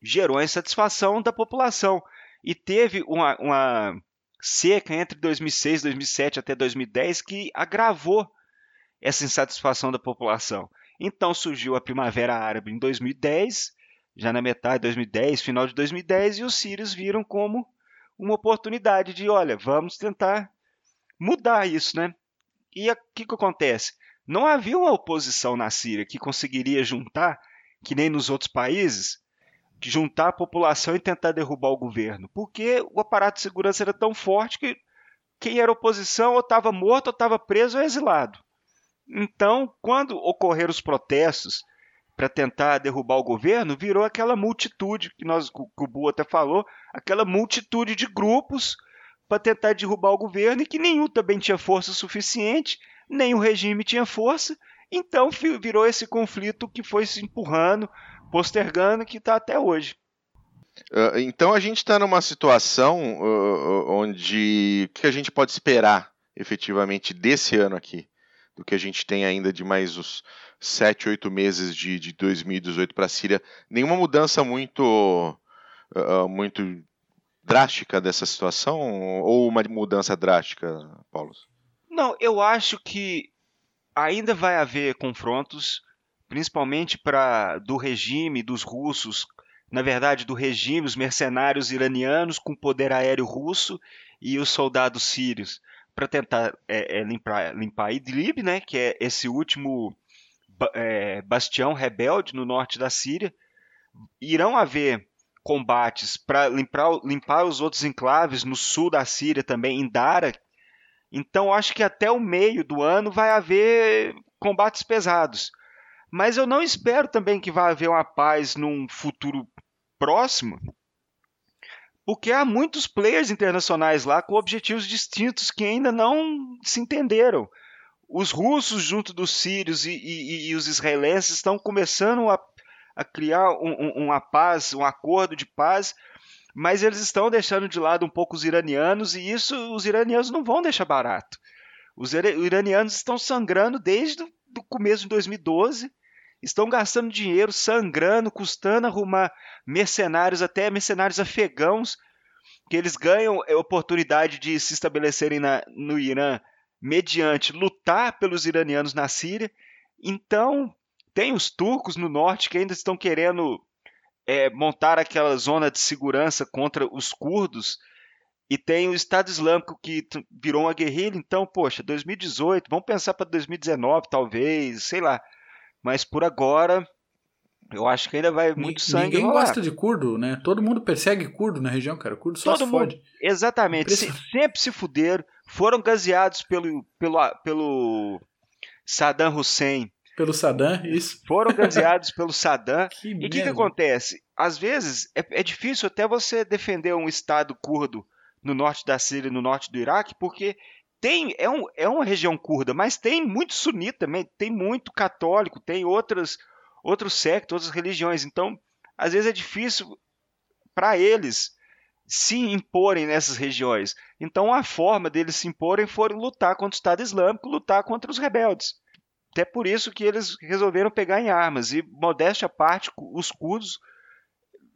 gerou a insatisfação da população. E teve uma, uma seca entre 2006, 2007 até 2010 que agravou essa insatisfação da população. Então surgiu a Primavera Árabe em 2010, já na metade de 2010, final de 2010, e os sírios viram como uma oportunidade de, olha, vamos tentar mudar isso, né? E o que, que acontece? Não havia uma oposição na Síria que conseguiria juntar, que nem nos outros países, juntar a população e tentar derrubar o governo, porque o aparato de segurança era tão forte que quem era oposição ou estava morto ou estava preso ou exilado. Então, quando ocorreram os protestos para tentar derrubar o governo, virou aquela multitude que nós que o Bu até falou, aquela multitude de grupos para tentar derrubar o governo e que nenhum também tinha força suficiente, nem o regime tinha força. Então virou esse conflito que foi se empurrando, postergando que está até hoje. Uh, então a gente está numa situação uh, onde o que a gente pode esperar efetivamente desse ano aqui? do que a gente tem ainda de mais os sete, oito meses de, de 2018 para a Síria. Nenhuma mudança muito, uh, muito drástica dessa situação ou uma mudança drástica, Paulo? Não, eu acho que ainda vai haver confrontos, principalmente para do regime dos russos, na verdade do regime, os mercenários iranianos com poder aéreo russo e os soldados sírios para tentar é, é, limpar, limpar Idlib, né, que é esse último é, bastião rebelde no norte da Síria. Irão haver combates para limpar, limpar os outros enclaves no sul da Síria também, em Dara. Então acho que até o meio do ano vai haver combates pesados. Mas eu não espero também que vá haver uma paz num futuro próximo, porque há muitos players internacionais lá com objetivos distintos que ainda não se entenderam. Os russos, junto dos sírios e, e, e os israelenses, estão começando a a criar um, um, uma paz, um acordo de paz, mas eles estão deixando de lado um pouco os iranianos e isso os iranianos não vão deixar barato. Os iranianos estão sangrando desde o começo de 2012, estão gastando dinheiro, sangrando, custando arrumar mercenários, até mercenários afegãos, que eles ganham a oportunidade de se estabelecerem na, no Irã mediante lutar pelos iranianos na Síria. Então, tem os turcos no norte que ainda estão querendo é, montar aquela zona de segurança contra os curdos. E tem o Estado Islâmico que virou uma guerrilha. Então, poxa, 2018, vamos pensar para 2019, talvez, sei lá. Mas por agora, eu acho que ainda vai muito sangue. Ninguém rolar. gosta de curdo, né? Todo mundo persegue curdo na região, cara. Curdo só Todo se mundo, fode. Exatamente. Se, sempre se fuderam. Foram gaseados pelo, pelo, pelo Saddam Hussein pelo Saddam, isso. Foram gaseados pelo Saddam. Que e o que, que, acontece? Às vezes é, é, difícil até você defender um Estado curdo no norte da Síria, no norte do Iraque, porque tem é, um, é uma região curda, mas tem muito sunita também, tem muito católico, tem outras outros sectos, outras religiões. Então, às vezes é difícil para eles se imporem nessas regiões. Então, a forma deles se imporem foi lutar contra o Estado Islâmico, lutar contra os rebeldes. Até por isso que eles resolveram pegar em armas. E, modéstia à parte, os curdos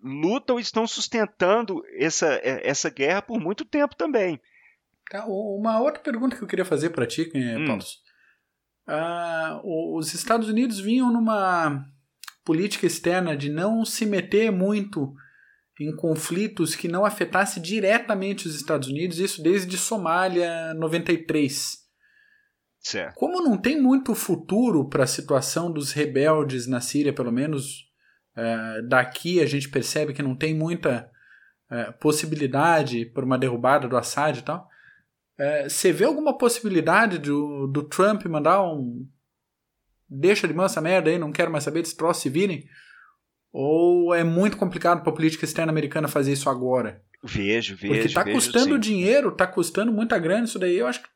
lutam e estão sustentando essa, essa guerra por muito tempo também. Tá, uma outra pergunta que eu queria fazer para ti, hum. Paulo. Ah, os Estados Unidos vinham numa política externa de não se meter muito em conflitos que não afetasse diretamente os Estados Unidos, isso desde Somália 93. Certo. Como não tem muito futuro para a situação dos rebeldes na Síria, pelo menos é, daqui a gente percebe que não tem muita é, possibilidade por uma derrubada do Assad e tal. É, você vê alguma possibilidade do, do Trump mandar um. Deixa de mansa merda aí, não quero mais saber desse troço se virem? Ou é muito complicado para a política externa americana fazer isso agora? Vejo, vejo. Porque tá vejo, custando sim. dinheiro, tá custando muita grana isso daí. Eu acho que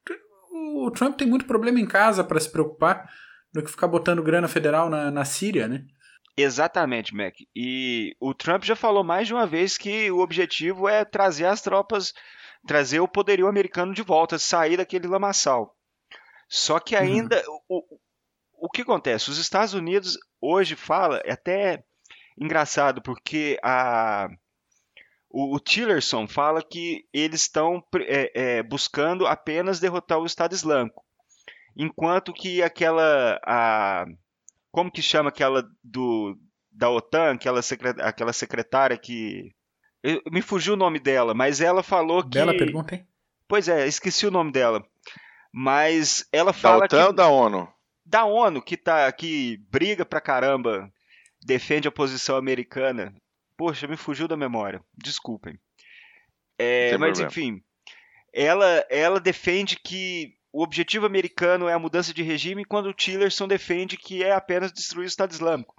o Trump tem muito problema em casa para se preocupar do que ficar botando grana federal na, na Síria, né? Exatamente, Mac. E o Trump já falou mais de uma vez que o objetivo é trazer as tropas, trazer o poderio americano de volta, sair daquele lamaçal. Só que uhum. ainda uhum. o, o que acontece? Os Estados Unidos hoje fala, é até engraçado, porque a o, o Tillerson fala que eles estão é, é, buscando apenas derrotar o Estado Islâmico, enquanto que aquela a, como que chama aquela do da OTAN, aquela, aquela secretária que eu, me fugiu o nome dela, mas ela falou que Bela pergunta, hein? Pois é, esqueci o nome dela. Mas ela fala da OTAN que ou da ONU? Da ONU que tá que briga pra caramba, defende a posição americana Poxa, me fugiu da memória. Desculpem. É, mas problema. enfim, ela, ela defende que o objetivo americano é a mudança de regime, quando o Tillerson defende que é apenas destruir o Estado Islâmico.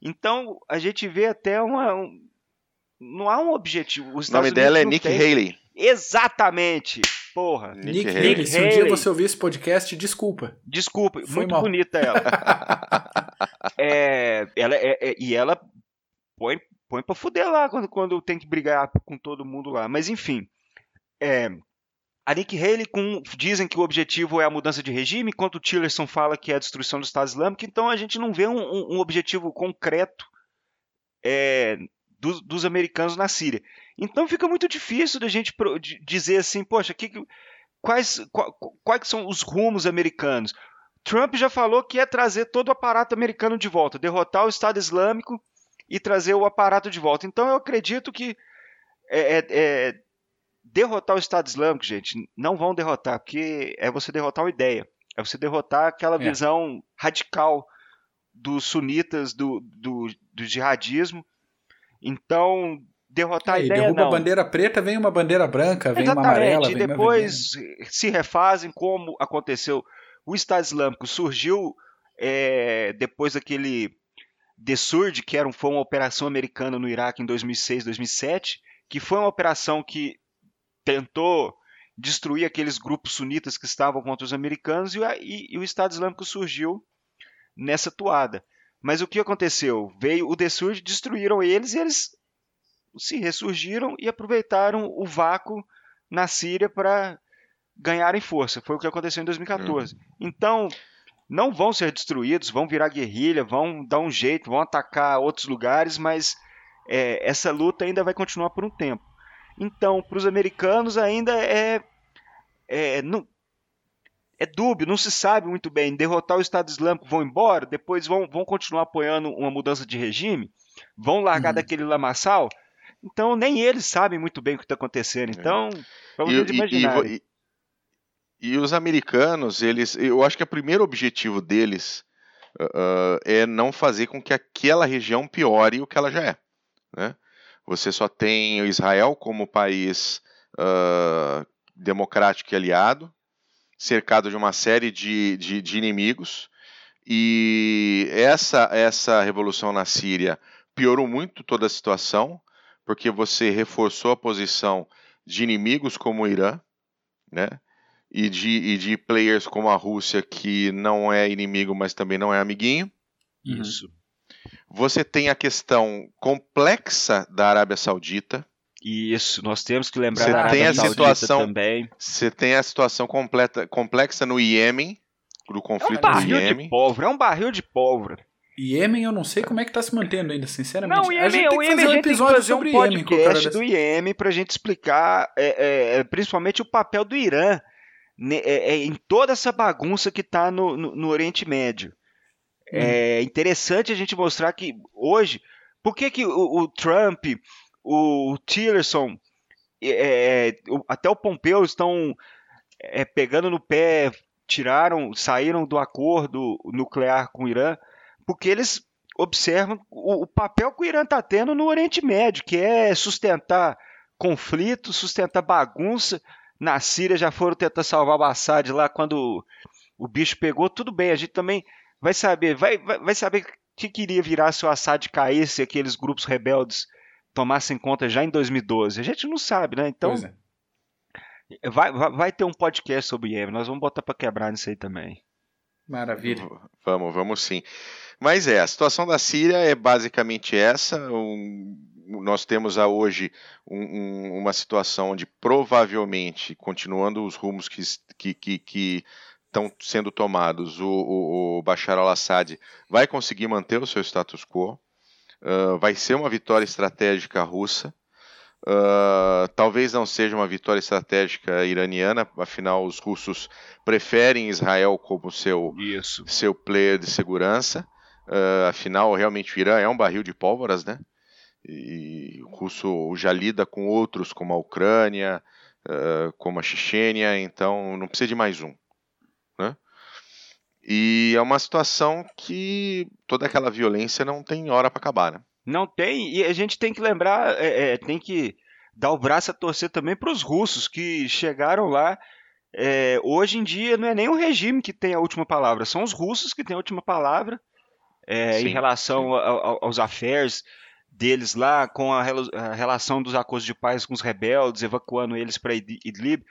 Então a gente vê até uma. Um, não há um objetivo. o nome Unidos dela é Nick tem... Haley. Exatamente. Porra. Nick, Nick Haley. Haley. Se um dia você ouvir esse podcast, desculpa. Desculpa. Foi muito mal. bonita ela. é, ela é, é, e ela põe põe pra fuder lá quando, quando tem que brigar com todo mundo lá. Mas enfim. É, a Nick Haley com, dizem que o objetivo é a mudança de regime, enquanto o Tillerson fala que é a destruição do Estado Islâmico, então a gente não vê um, um objetivo concreto é, dos, dos, americanos na Síria. Então fica muito difícil da gente dizer assim, poxa, que, quais, quais são os rumos americanos? Trump já falou que é trazer todo o aparato americano de volta, derrotar o Estado Islâmico e trazer o aparato de volta. Então eu acredito que é, é, é derrotar o Estado Islâmico, gente, não vão derrotar, porque é você derrotar uma ideia, é você derrotar aquela é. visão radical dos sunitas, do, do, do jihadismo. Então, derrotar é, a ideia derruba não. a bandeira preta, vem uma bandeira branca, vem Exatamente, uma amarela, vem depois se refazem como aconteceu. O Estado Islâmico surgiu é, depois daquele The Surge, que era, foi uma operação americana no Iraque em 2006, 2007, que foi uma operação que tentou destruir aqueles grupos sunitas que estavam contra os americanos e, e, e o Estado Islâmico surgiu nessa toada. Mas o que aconteceu? Veio o Dessurge, destruíram eles e eles se ressurgiram e aproveitaram o vácuo na Síria para ganharem força. Foi o que aconteceu em 2014. Uhum. Então, não vão ser destruídos, vão virar guerrilha, vão dar um jeito, vão atacar outros lugares, mas é, essa luta ainda vai continuar por um tempo. Então, para os americanos ainda é, é, não, é dúbio, não se sabe muito bem. Derrotar o Estado Islâmico, vão embora, depois vão, vão continuar apoiando uma mudança de regime, vão largar uhum. daquele lamaçal. Então, nem eles sabem muito bem o que está acontecendo. É. Então, vamos e, imaginar. E, e, e, os americanos, eles, eu acho que o primeiro objetivo deles uh, é não fazer com que aquela região piore o que ela já é. Né? Você só tem Israel como país uh, democrático e aliado, cercado de uma série de, de, de inimigos. E essa, essa revolução na Síria piorou muito toda a situação, porque você reforçou a posição de inimigos como o Irã, né? E de, e de players como a Rússia, que não é inimigo, mas também não é amiguinho. Isso. Você tem a questão complexa da Arábia Saudita. Isso, nós temos que lembrar você da tem a situação, também. Você tem a situação completa, complexa no Iêmen, do conflito é um barril do Iêmen. De pólvora, é um barril de pólvora. Iêmen eu não sei como é que está se mantendo ainda, sinceramente. Não, Iêmen, a gente tem que fazer um episódio sobre um podcast do Iêmen para a gente explicar é, é, principalmente o papel do Irã né, é, é, em toda essa bagunça que está no, no, no Oriente Médio. É uhum. interessante a gente mostrar que hoje, por que, que o, o Trump, o Tillerson, é, é até o Pompeu estão é, pegando no pé, tiraram, saíram do acordo nuclear com o Irã, porque eles observam o, o papel que o Irã está tendo no Oriente Médio, que é sustentar conflito, sustentar bagunça. Na Síria já foram tentar salvar o Assad lá quando o bicho pegou, tudo bem, a gente também vai saber, vai, vai, vai saber que queria virar se o Assad caísse aqueles grupos rebeldes tomassem conta já em 2012. A gente não sabe, né? Então, é. vai, vai, vai, ter um podcast sobre Iêmen. Nós vamos botar para quebrar nisso aí também. Maravilha. Vamos, vamos sim. Mas é, a situação da Síria é basicamente essa. Um, nós temos a hoje um, um, uma situação onde provavelmente, continuando os rumos que, que, que, que estão sendo tomados, o, o, o Bashar al-Assad vai conseguir manter o seu status quo, uh, vai ser uma vitória estratégica russa, uh, talvez não seja uma vitória estratégica iraniana, afinal os russos preferem Israel como seu, Isso. seu player de segurança, uh, afinal realmente o Irã é um barril de pólvoras, né? E o russo já lida com outros como a Ucrânia, como a Chechênia, então não precisa de mais um. E é uma situação que toda aquela violência não tem hora para acabar, né? Não tem, e a gente tem que lembrar, é, é, tem que dar o braço a torcer também para os russos que chegaram lá. É, hoje em dia não é nem o regime que tem a última palavra, são os russos que têm a última palavra é, sim, em relação a, a, aos affairs deles lá, com a, a, relação dos acordos de paz com os rebeldes, evacuando eles para Idlib.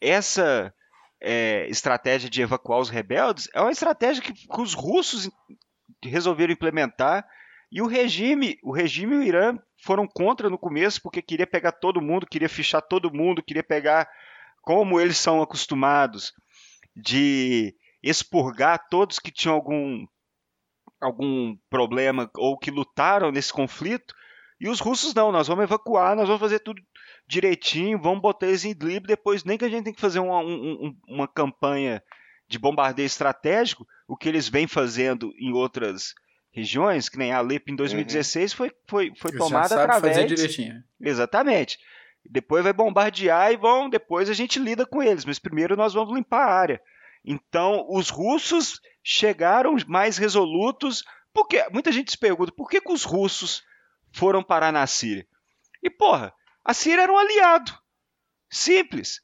Essa é, estratégia de evacuar os rebeldes é uma estratégia que, que, os russos resolveram implementar e o regime, o regime e o Irã foram contra no começo porque queria pegar todo mundo, queria fichar todo mundo, queria pegar como eles são acostumados de expurgar todos que tinham algum algum problema ou que lutaram nesse conflito. E os russos não, nós vamos evacuar, nós vamos fazer tudo direitinho, vamos botar eles em Idlib, depois nem que a gente tem que fazer uma, um, uma campanha de bombardeio estratégico, o que eles vêm fazendo em outras regiões, que nem a Alepo em 2016 uhum. foi, foi, foi tomada sabe através... fazer direitinho. Exatamente. Depois vai bombardear e vão, depois a gente lida com eles, mas primeiro nós vamos limpar a área. Então, os russos chegaram mais resolutos, porque muita gente se pergunta por que, que os russos foram parar na Síria. E porra, a Síria era um aliado. Simples.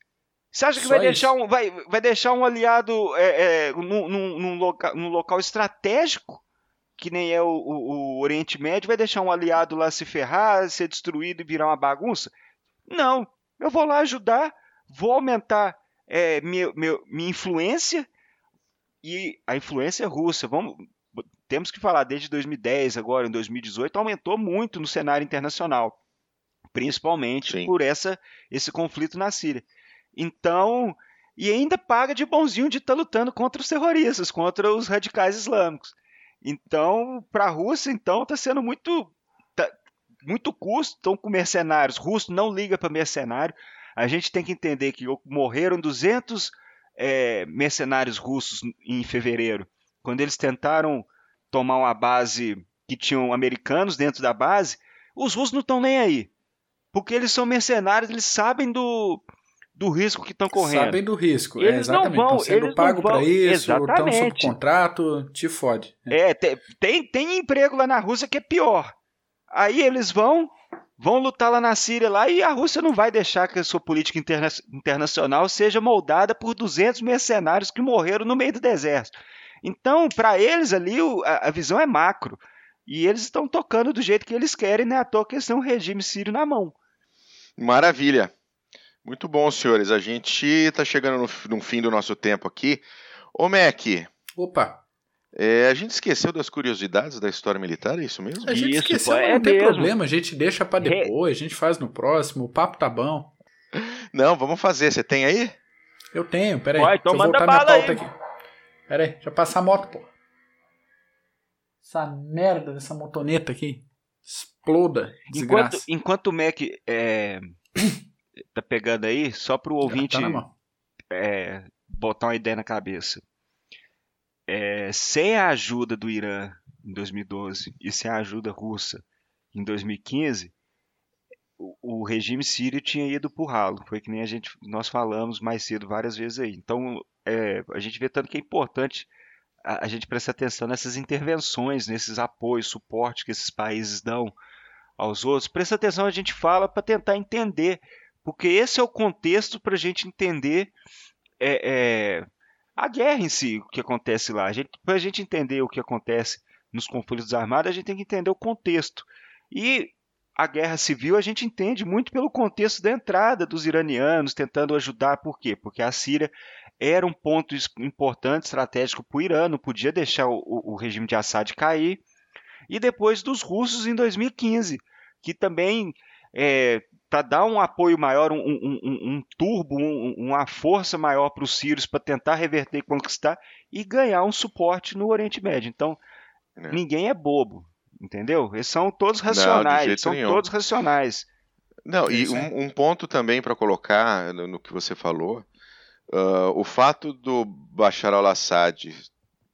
Você acha que vai deixar, um, vai, vai deixar um aliado é, é, num, num, num, loca, num, local estratégico, que nem é o, o, o, Oriente Médio, vai deixar um aliado lá se ferrar, ser destruído e virar uma bagunça? Não. Eu vou lá ajudar, vou aumentar é, minha, minha, minha influência e a influência russa. Vamos, temos que falar, desde 2010, agora em 2018, aumentou muito no cenário internacional, principalmente Sim. por essa, esse conflito na Síria. Então, e ainda paga de bonzinho de estar tá lutando contra os terroristas, contra os radicais islâmicos. Então, para a Rússia, então, está sendo muito, tá, muito custo. Estão com mercenários. Russo não liga para mercenário. A gente tem que entender que morreram 200 é, mercenários russos em fevereiro, quando eles tentaram tomar uma base que tinham americanos dentro da base. Os russos não estão nem aí, porque eles são mercenários, eles sabem do, do risco que estão correndo. Sabem do risco, é, eles é, exatamente. Não vão, estão sendo pagos para isso, estão sob contrato, te fode. É, é tem, tem emprego lá na Rússia que é pior. Aí eles vão, vão lutar lá na Síria lá e a Rússia não vai deixar que a sua política interna internacional seja moldada por 200 mercenários que morreram no meio do deserto. Então, para eles ali, a, a, visão é macro. E eles estão tocando do jeito que eles querem, né? À toa que eles têm um regime sírio na mão. Maravilha. Muito bom, senhores. A gente está chegando no, no, fim do nosso tempo aqui. Ô, Mac. Opa. É, a gente esqueceu das curiosidades da história militar, é isso mesmo? A gente isso, esqueceu, é não tem mesmo. problema, a gente deixa para depois, a gente faz no próximo, o papo tá bom. Não, vamos fazer, você tem aí? Eu tenho, peraí, Vai, então deixa eu voltar minha pauta aí. aqui. Peraí, deixa eu passar a moto, pô. Essa merda dessa motoneta aqui. Exploda, desgraça. Enquanto, enquanto o Mac é, tá pegando aí, só pro ouvinte tá é, botar uma ideia na cabeça é, sem a ajuda do Irã em 2012 e sem a ajuda russa em 2015, o, o regime sírio tinha ido por ralo. Foi que nem a gente, nós falamos mais cedo várias vezes aí. Então, é, a gente vê tanto que é importante a, a gente prestar atenção nessas intervenções, nesses apoios, suporte que esses países dão aos outros. Presta atenção, a gente fala para tentar entender, porque esse é o contexto para a gente entender é, é, a guerra em si, o que acontece lá. Para a gente entender o que acontece nos conflitos armados, a gente tem que entender o contexto. E a guerra civil a gente entende muito pelo contexto da entrada dos iranianos tentando ajudar. Por quê? Porque a Síria era um ponto importante, estratégico para o Irã, não podia deixar o, o regime de Assad cair. E depois dos russos em 2015, que também é, para dar um apoio maior, um, um, um turbo, uma força maior para os sírios para tentar reverter e conquistar e ganhar um suporte no Oriente Médio. Então, é. ninguém é bobo, entendeu? Eles são todos racionais, Não, são nenhum. todos racionais. Não, e um, um ponto também para colocar no, no, que você falou, uh, o fato do Bashar al-Assad,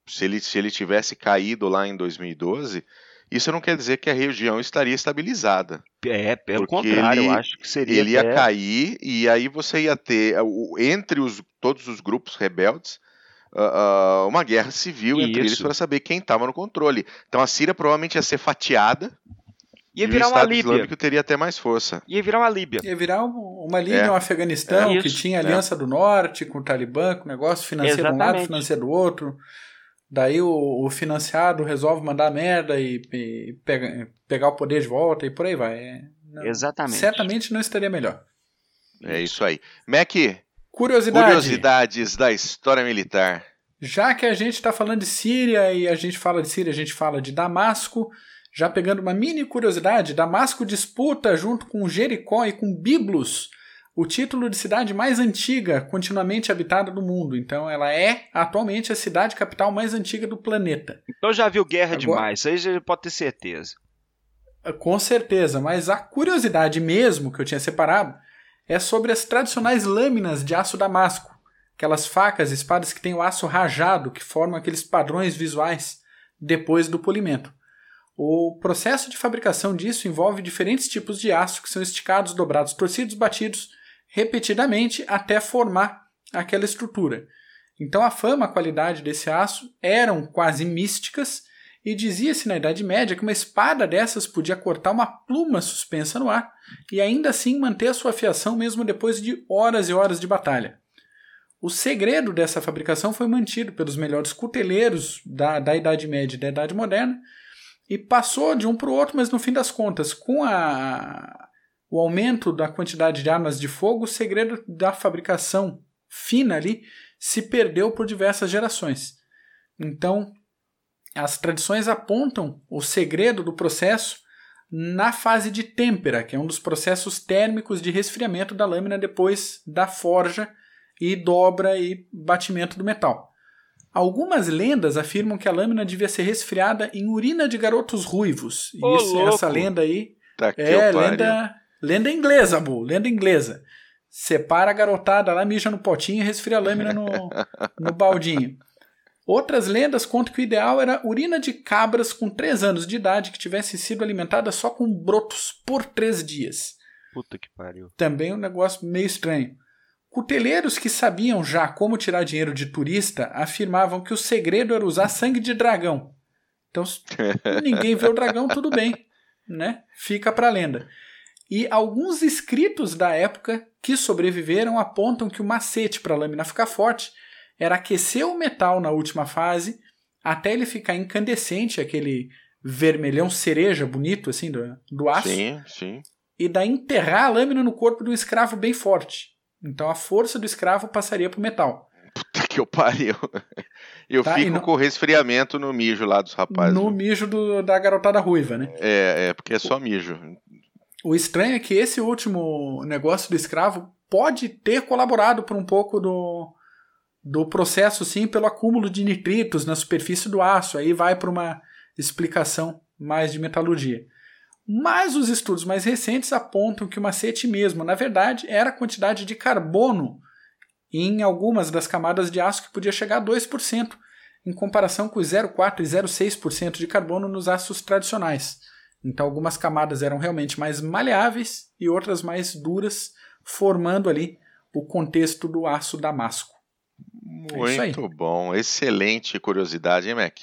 se ele, se ele tivesse caído lá em 2012, isso não quer dizer que a região estaria estabilizada. É, pelo contrário, ele, eu acho que seria. Ele ia até... cair e aí você ia ter, entre os, todos os grupos rebeldes, uh, uh, uma guerra civil Isso. entre eles para saber quem estava no controle. Então a Síria provavelmente ia ser fatiada. Ia virar uma Líbia. Islâmico teria até mais força. Ia virar uma Líbia. Ia virar uma Líbia, é. um Afeganistão, é. que tinha Aliança é. do Norte com o Talibã, com negócio financeiro Exatamente. de um lado, financeiro do outro. Daí o, o financiado resolve mandar merda e, e pega, pegar o poder de volta e por aí vai. É, não, Exatamente. Certamente não estaria melhor. É isso aí. Mac, Curiosidade. curiosidades da história militar. Já que a gente está falando de Síria e a gente fala de Síria, a gente fala de Damasco. Já pegando uma mini curiosidade, Damasco disputa junto com Jericó e com Biblos o título de cidade mais antiga continuamente habitada do mundo. Então ela é atualmente a cidade capital mais antiga do planeta. Então já viu guerra Agora, demais, isso aí já pode ter certeza. Com certeza, mas a curiosidade mesmo que eu tinha separado é sobre as tradicionais lâminas de aço damasco, aquelas facas, espadas que têm o aço rajado, que formam aqueles padrões visuais depois do polimento. O processo de fabricação disso envolve diferentes tipos de aço que são esticados, dobrados, torcidos, batidos repetidamente até formar aquela estrutura. Então a fama, a qualidade desse aço eram quase místicas e dizia-se na Idade Média que uma espada dessas podia cortar uma pluma suspensa no ar e ainda assim manter a sua afiação mesmo depois de horas e horas de batalha. O segredo dessa fabricação foi mantido pelos melhores cuteleiros da, da Idade Média e da Idade Moderna e passou de um para o outro, mas no fim das contas, com a, o aumento da quantidade de armas de fogo, o segredo da fabricação fina ali se perdeu por diversas gerações. Então, as tradições apontam o segredo do processo na fase de têmpera, que é um dos processos térmicos de resfriamento da lâmina depois da forja e dobra e batimento do metal. Algumas lendas afirmam que a lâmina devia ser resfriada em urina de garotos ruivos. Ô, Isso, essa lenda aí tá é lenda Lenda inglesa, Bu, lenda inglesa. Separa a garotada lá, mija no potinho e resfria a lâmina no, no baldinho. Outras lendas contam que o ideal era urina de cabras com 3 anos de idade que tivesse sido alimentada só com brotos por 3 dias. Puta que pariu. Também um negócio meio estranho. Cuteleiros que sabiam já como tirar dinheiro de turista afirmavam que o segredo era usar sangue de dragão. Então, ninguém vê o dragão, tudo bem, né? Fica pra lenda. E alguns escritos da época que sobreviveram apontam que o macete para a lâmina ficar forte era aquecer o metal na última fase até ele ficar incandescente, aquele vermelhão cereja bonito assim do, do aço. Sim, sim. E daí enterrar a lâmina no corpo do escravo bem forte. Então a força do escravo passaria para o metal. Puta que eu pariu. Eu tá, fico com resfriamento no mijo lá dos rapazes. No mijo do, da garotada ruiva, né? É, é, porque é só mijo. O estranho é que esse último negócio do escravo pode ter colaborado por um pouco do, do processo, sim, pelo acúmulo de nitritos na superfície do aço. Aí vai para uma explicação mais de metalurgia. Mas os estudos mais recentes apontam que o macete mesmo, na verdade, era a quantidade de carbono em algumas das camadas de aço que podia chegar a 2%, em comparação com os 0,4% e 0,6% de carbono nos aços tradicionais. Então algumas camadas eram realmente mais maleáveis e outras mais duras, formando ali o contexto do aço damasco. É Muito é bom, excelente curiosidade, hein, Mac?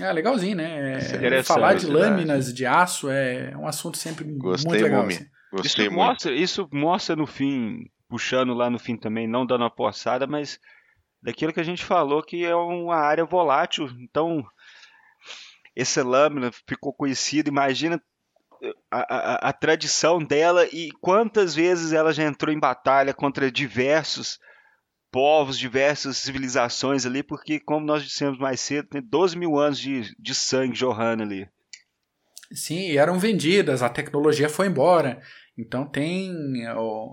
É legalzinho, né? É, falar de lâminas de aço é um assunto sempre Gostei, muito legal. Assim. Gostei isso, muito. Mostra, isso mostra no fim, puxando lá no fim também, não dando uma poçada, mas daquilo que a gente falou que é uma área volátil, então essa lâmina ficou conhecida. Imagina a, a, a, tradição dela e quantas vezes ela já entrou em batalha contra diversos povos, diversas civilizações ali, porque, como nós dissemos mais cedo, tem 12 mil anos de, de sangue jorrando ali. Sim, eram vendidas, a tecnologia foi embora. Então tem.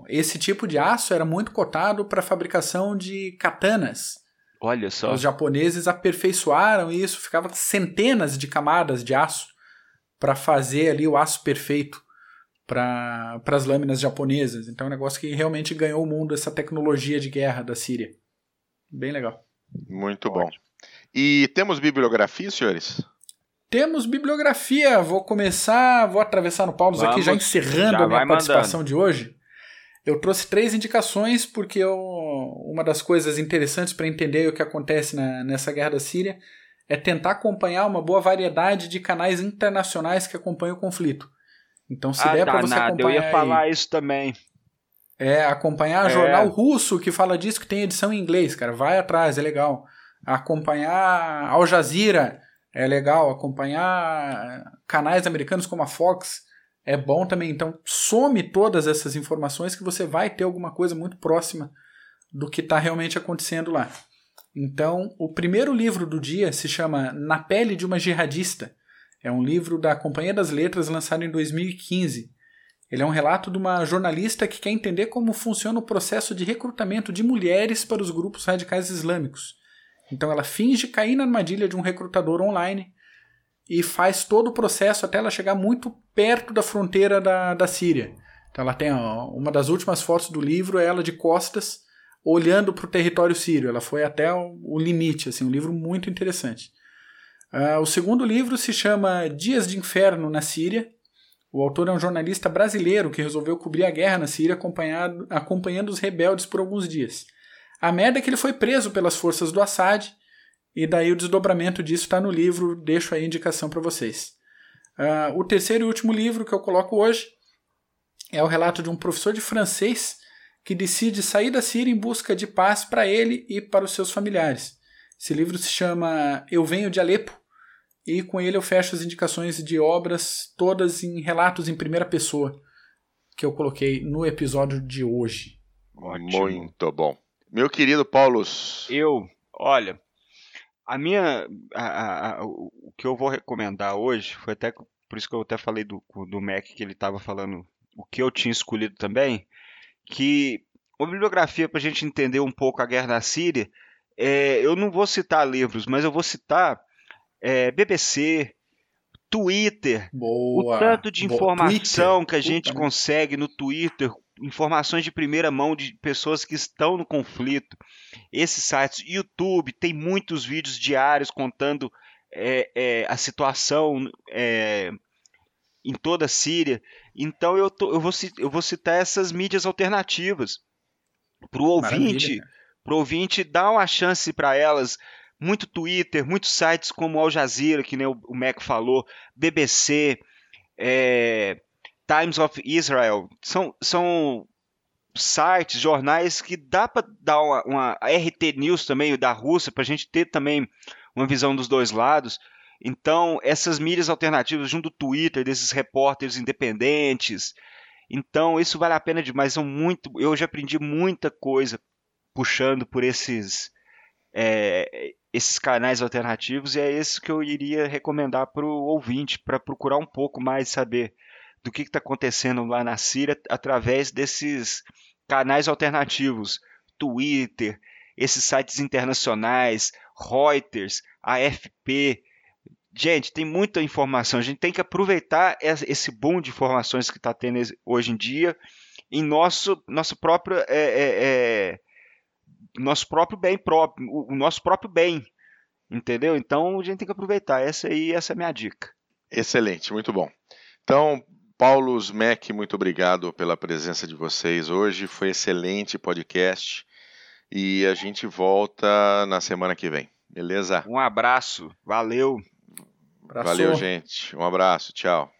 Esse tipo de aço era muito cotado para fabricação de katanas. Olha só. Os japoneses aperfeiçoaram isso, ficava centenas de camadas de aço para fazer ali o aço perfeito para as lâminas japonesas. Então é um negócio que realmente ganhou o mundo essa tecnologia de guerra da Síria. Bem legal. Muito bom. E temos bibliografia, senhores? Temos bibliografia. Vou começar, vou atravessar no Paulo aqui, já encerrando já a minha participação mandando. de hoje. Eu trouxe três indicações porque eu, uma das coisas interessantes para entender o que acontece na, nessa guerra da Síria é tentar acompanhar uma boa variedade de canais internacionais que acompanham o conflito. Então, se ah, der para você acompanhar. Eu ia falar isso também. É, acompanhar é. jornal russo que fala disso, que tem edição em inglês, cara. Vai atrás, é legal. Acompanhar Al Jazeera é legal. Acompanhar canais americanos como a Fox é bom também. Então, some todas essas informações que você vai ter alguma coisa muito próxima do que está realmente acontecendo lá. Então, o primeiro livro do dia se chama Na Pele de uma Jihadista. É um livro da Companhia das Letras lançado em 2015. Ele é um relato de uma jornalista que quer entender como funciona o processo de recrutamento de mulheres para os grupos radicais islâmicos. Então ela finge cair na armadilha de um recrutador online e faz todo o processo até ela chegar muito perto da fronteira da, da Síria. Então ela tem uma das últimas fotos do livro, é ela de costas, olhando para o território sírio. Ela foi até o, o, limite, assim, um livro muito interessante. Uh, o segundo livro se chama Dias de Inferno na Síria. O autor é um jornalista brasileiro que resolveu cobrir a guerra na Síria acompanhando, os rebeldes por alguns dias. A merda é que ele foi preso pelas forças do Assad, e daí o desdobramento disso está no livro, deixo a indicação para vocês. Uh, o terceiro e último livro que eu coloco hoje é o relato de um professor de francês que decide sair da Síria em busca de paz para ele e para os seus familiares. Esse livro se chama Eu Venho de Alepo e com ele eu fecho as indicações de obras todas em relatos em primeira pessoa que eu coloquei no episódio de hoje. Ótimo. Muito bom. Meu querido Paulos. Eu, olha, a minha. A, a, a, o que eu vou recomendar hoje foi até. Por isso que eu até falei do, do Mac que ele estava falando o que eu tinha escolhido também, que uma bibliografia para a gente entender um pouco a guerra na Síria, é, eu não vou citar livros, mas eu vou citar é, BBC, Twitter, Boa. o tanto de informação Boa. que a gente Puta consegue no Twitter, informações de primeira mão de pessoas que estão no conflito. Esses sites, YouTube, tem muitos vídeos diários contando é, é, a situação é, em toda a Síria. Então eu, tô, eu, vou, eu vou citar essas mídias alternativas para o ouvinte, pro ouvinte dar uma chance para elas. Muito Twitter, muitos sites como Al Jazeera, que nem o, Mac falou, BBC, é, Times of Israel, são, são sites, jornais que dá para dar uma, uma RT News também da Rússia para a gente ter também uma visão dos dois lados. Então, essas mídias alternativas, junto do Twitter, desses repórteres independentes. Então, isso vale a pena demais. São muito, eu já aprendi muita coisa puxando por esses, é, esses canais alternativos, e é isso que eu iria recomendar para o ouvinte, para procurar um pouco mais saber do que está acontecendo lá na Síria através desses canais alternativos, Twitter, esses sites internacionais, Reuters, AFP, Gente, tem muita informação. A gente tem que aproveitar esse boom de informações que está tendo hoje em dia em nosso, nosso próprio é, é, é, nosso próprio bem próprio, o nosso próprio bem, entendeu? Então a gente tem que aproveitar. Essa aí, essa é a minha dica. Excelente, muito bom. Então, Paulo Mac, muito obrigado pela presença de vocês hoje. Foi excelente podcast e a gente volta na semana que vem. Beleza? Um abraço, valeu. Abraço. Valeu, gente. Um abraço. Tchau.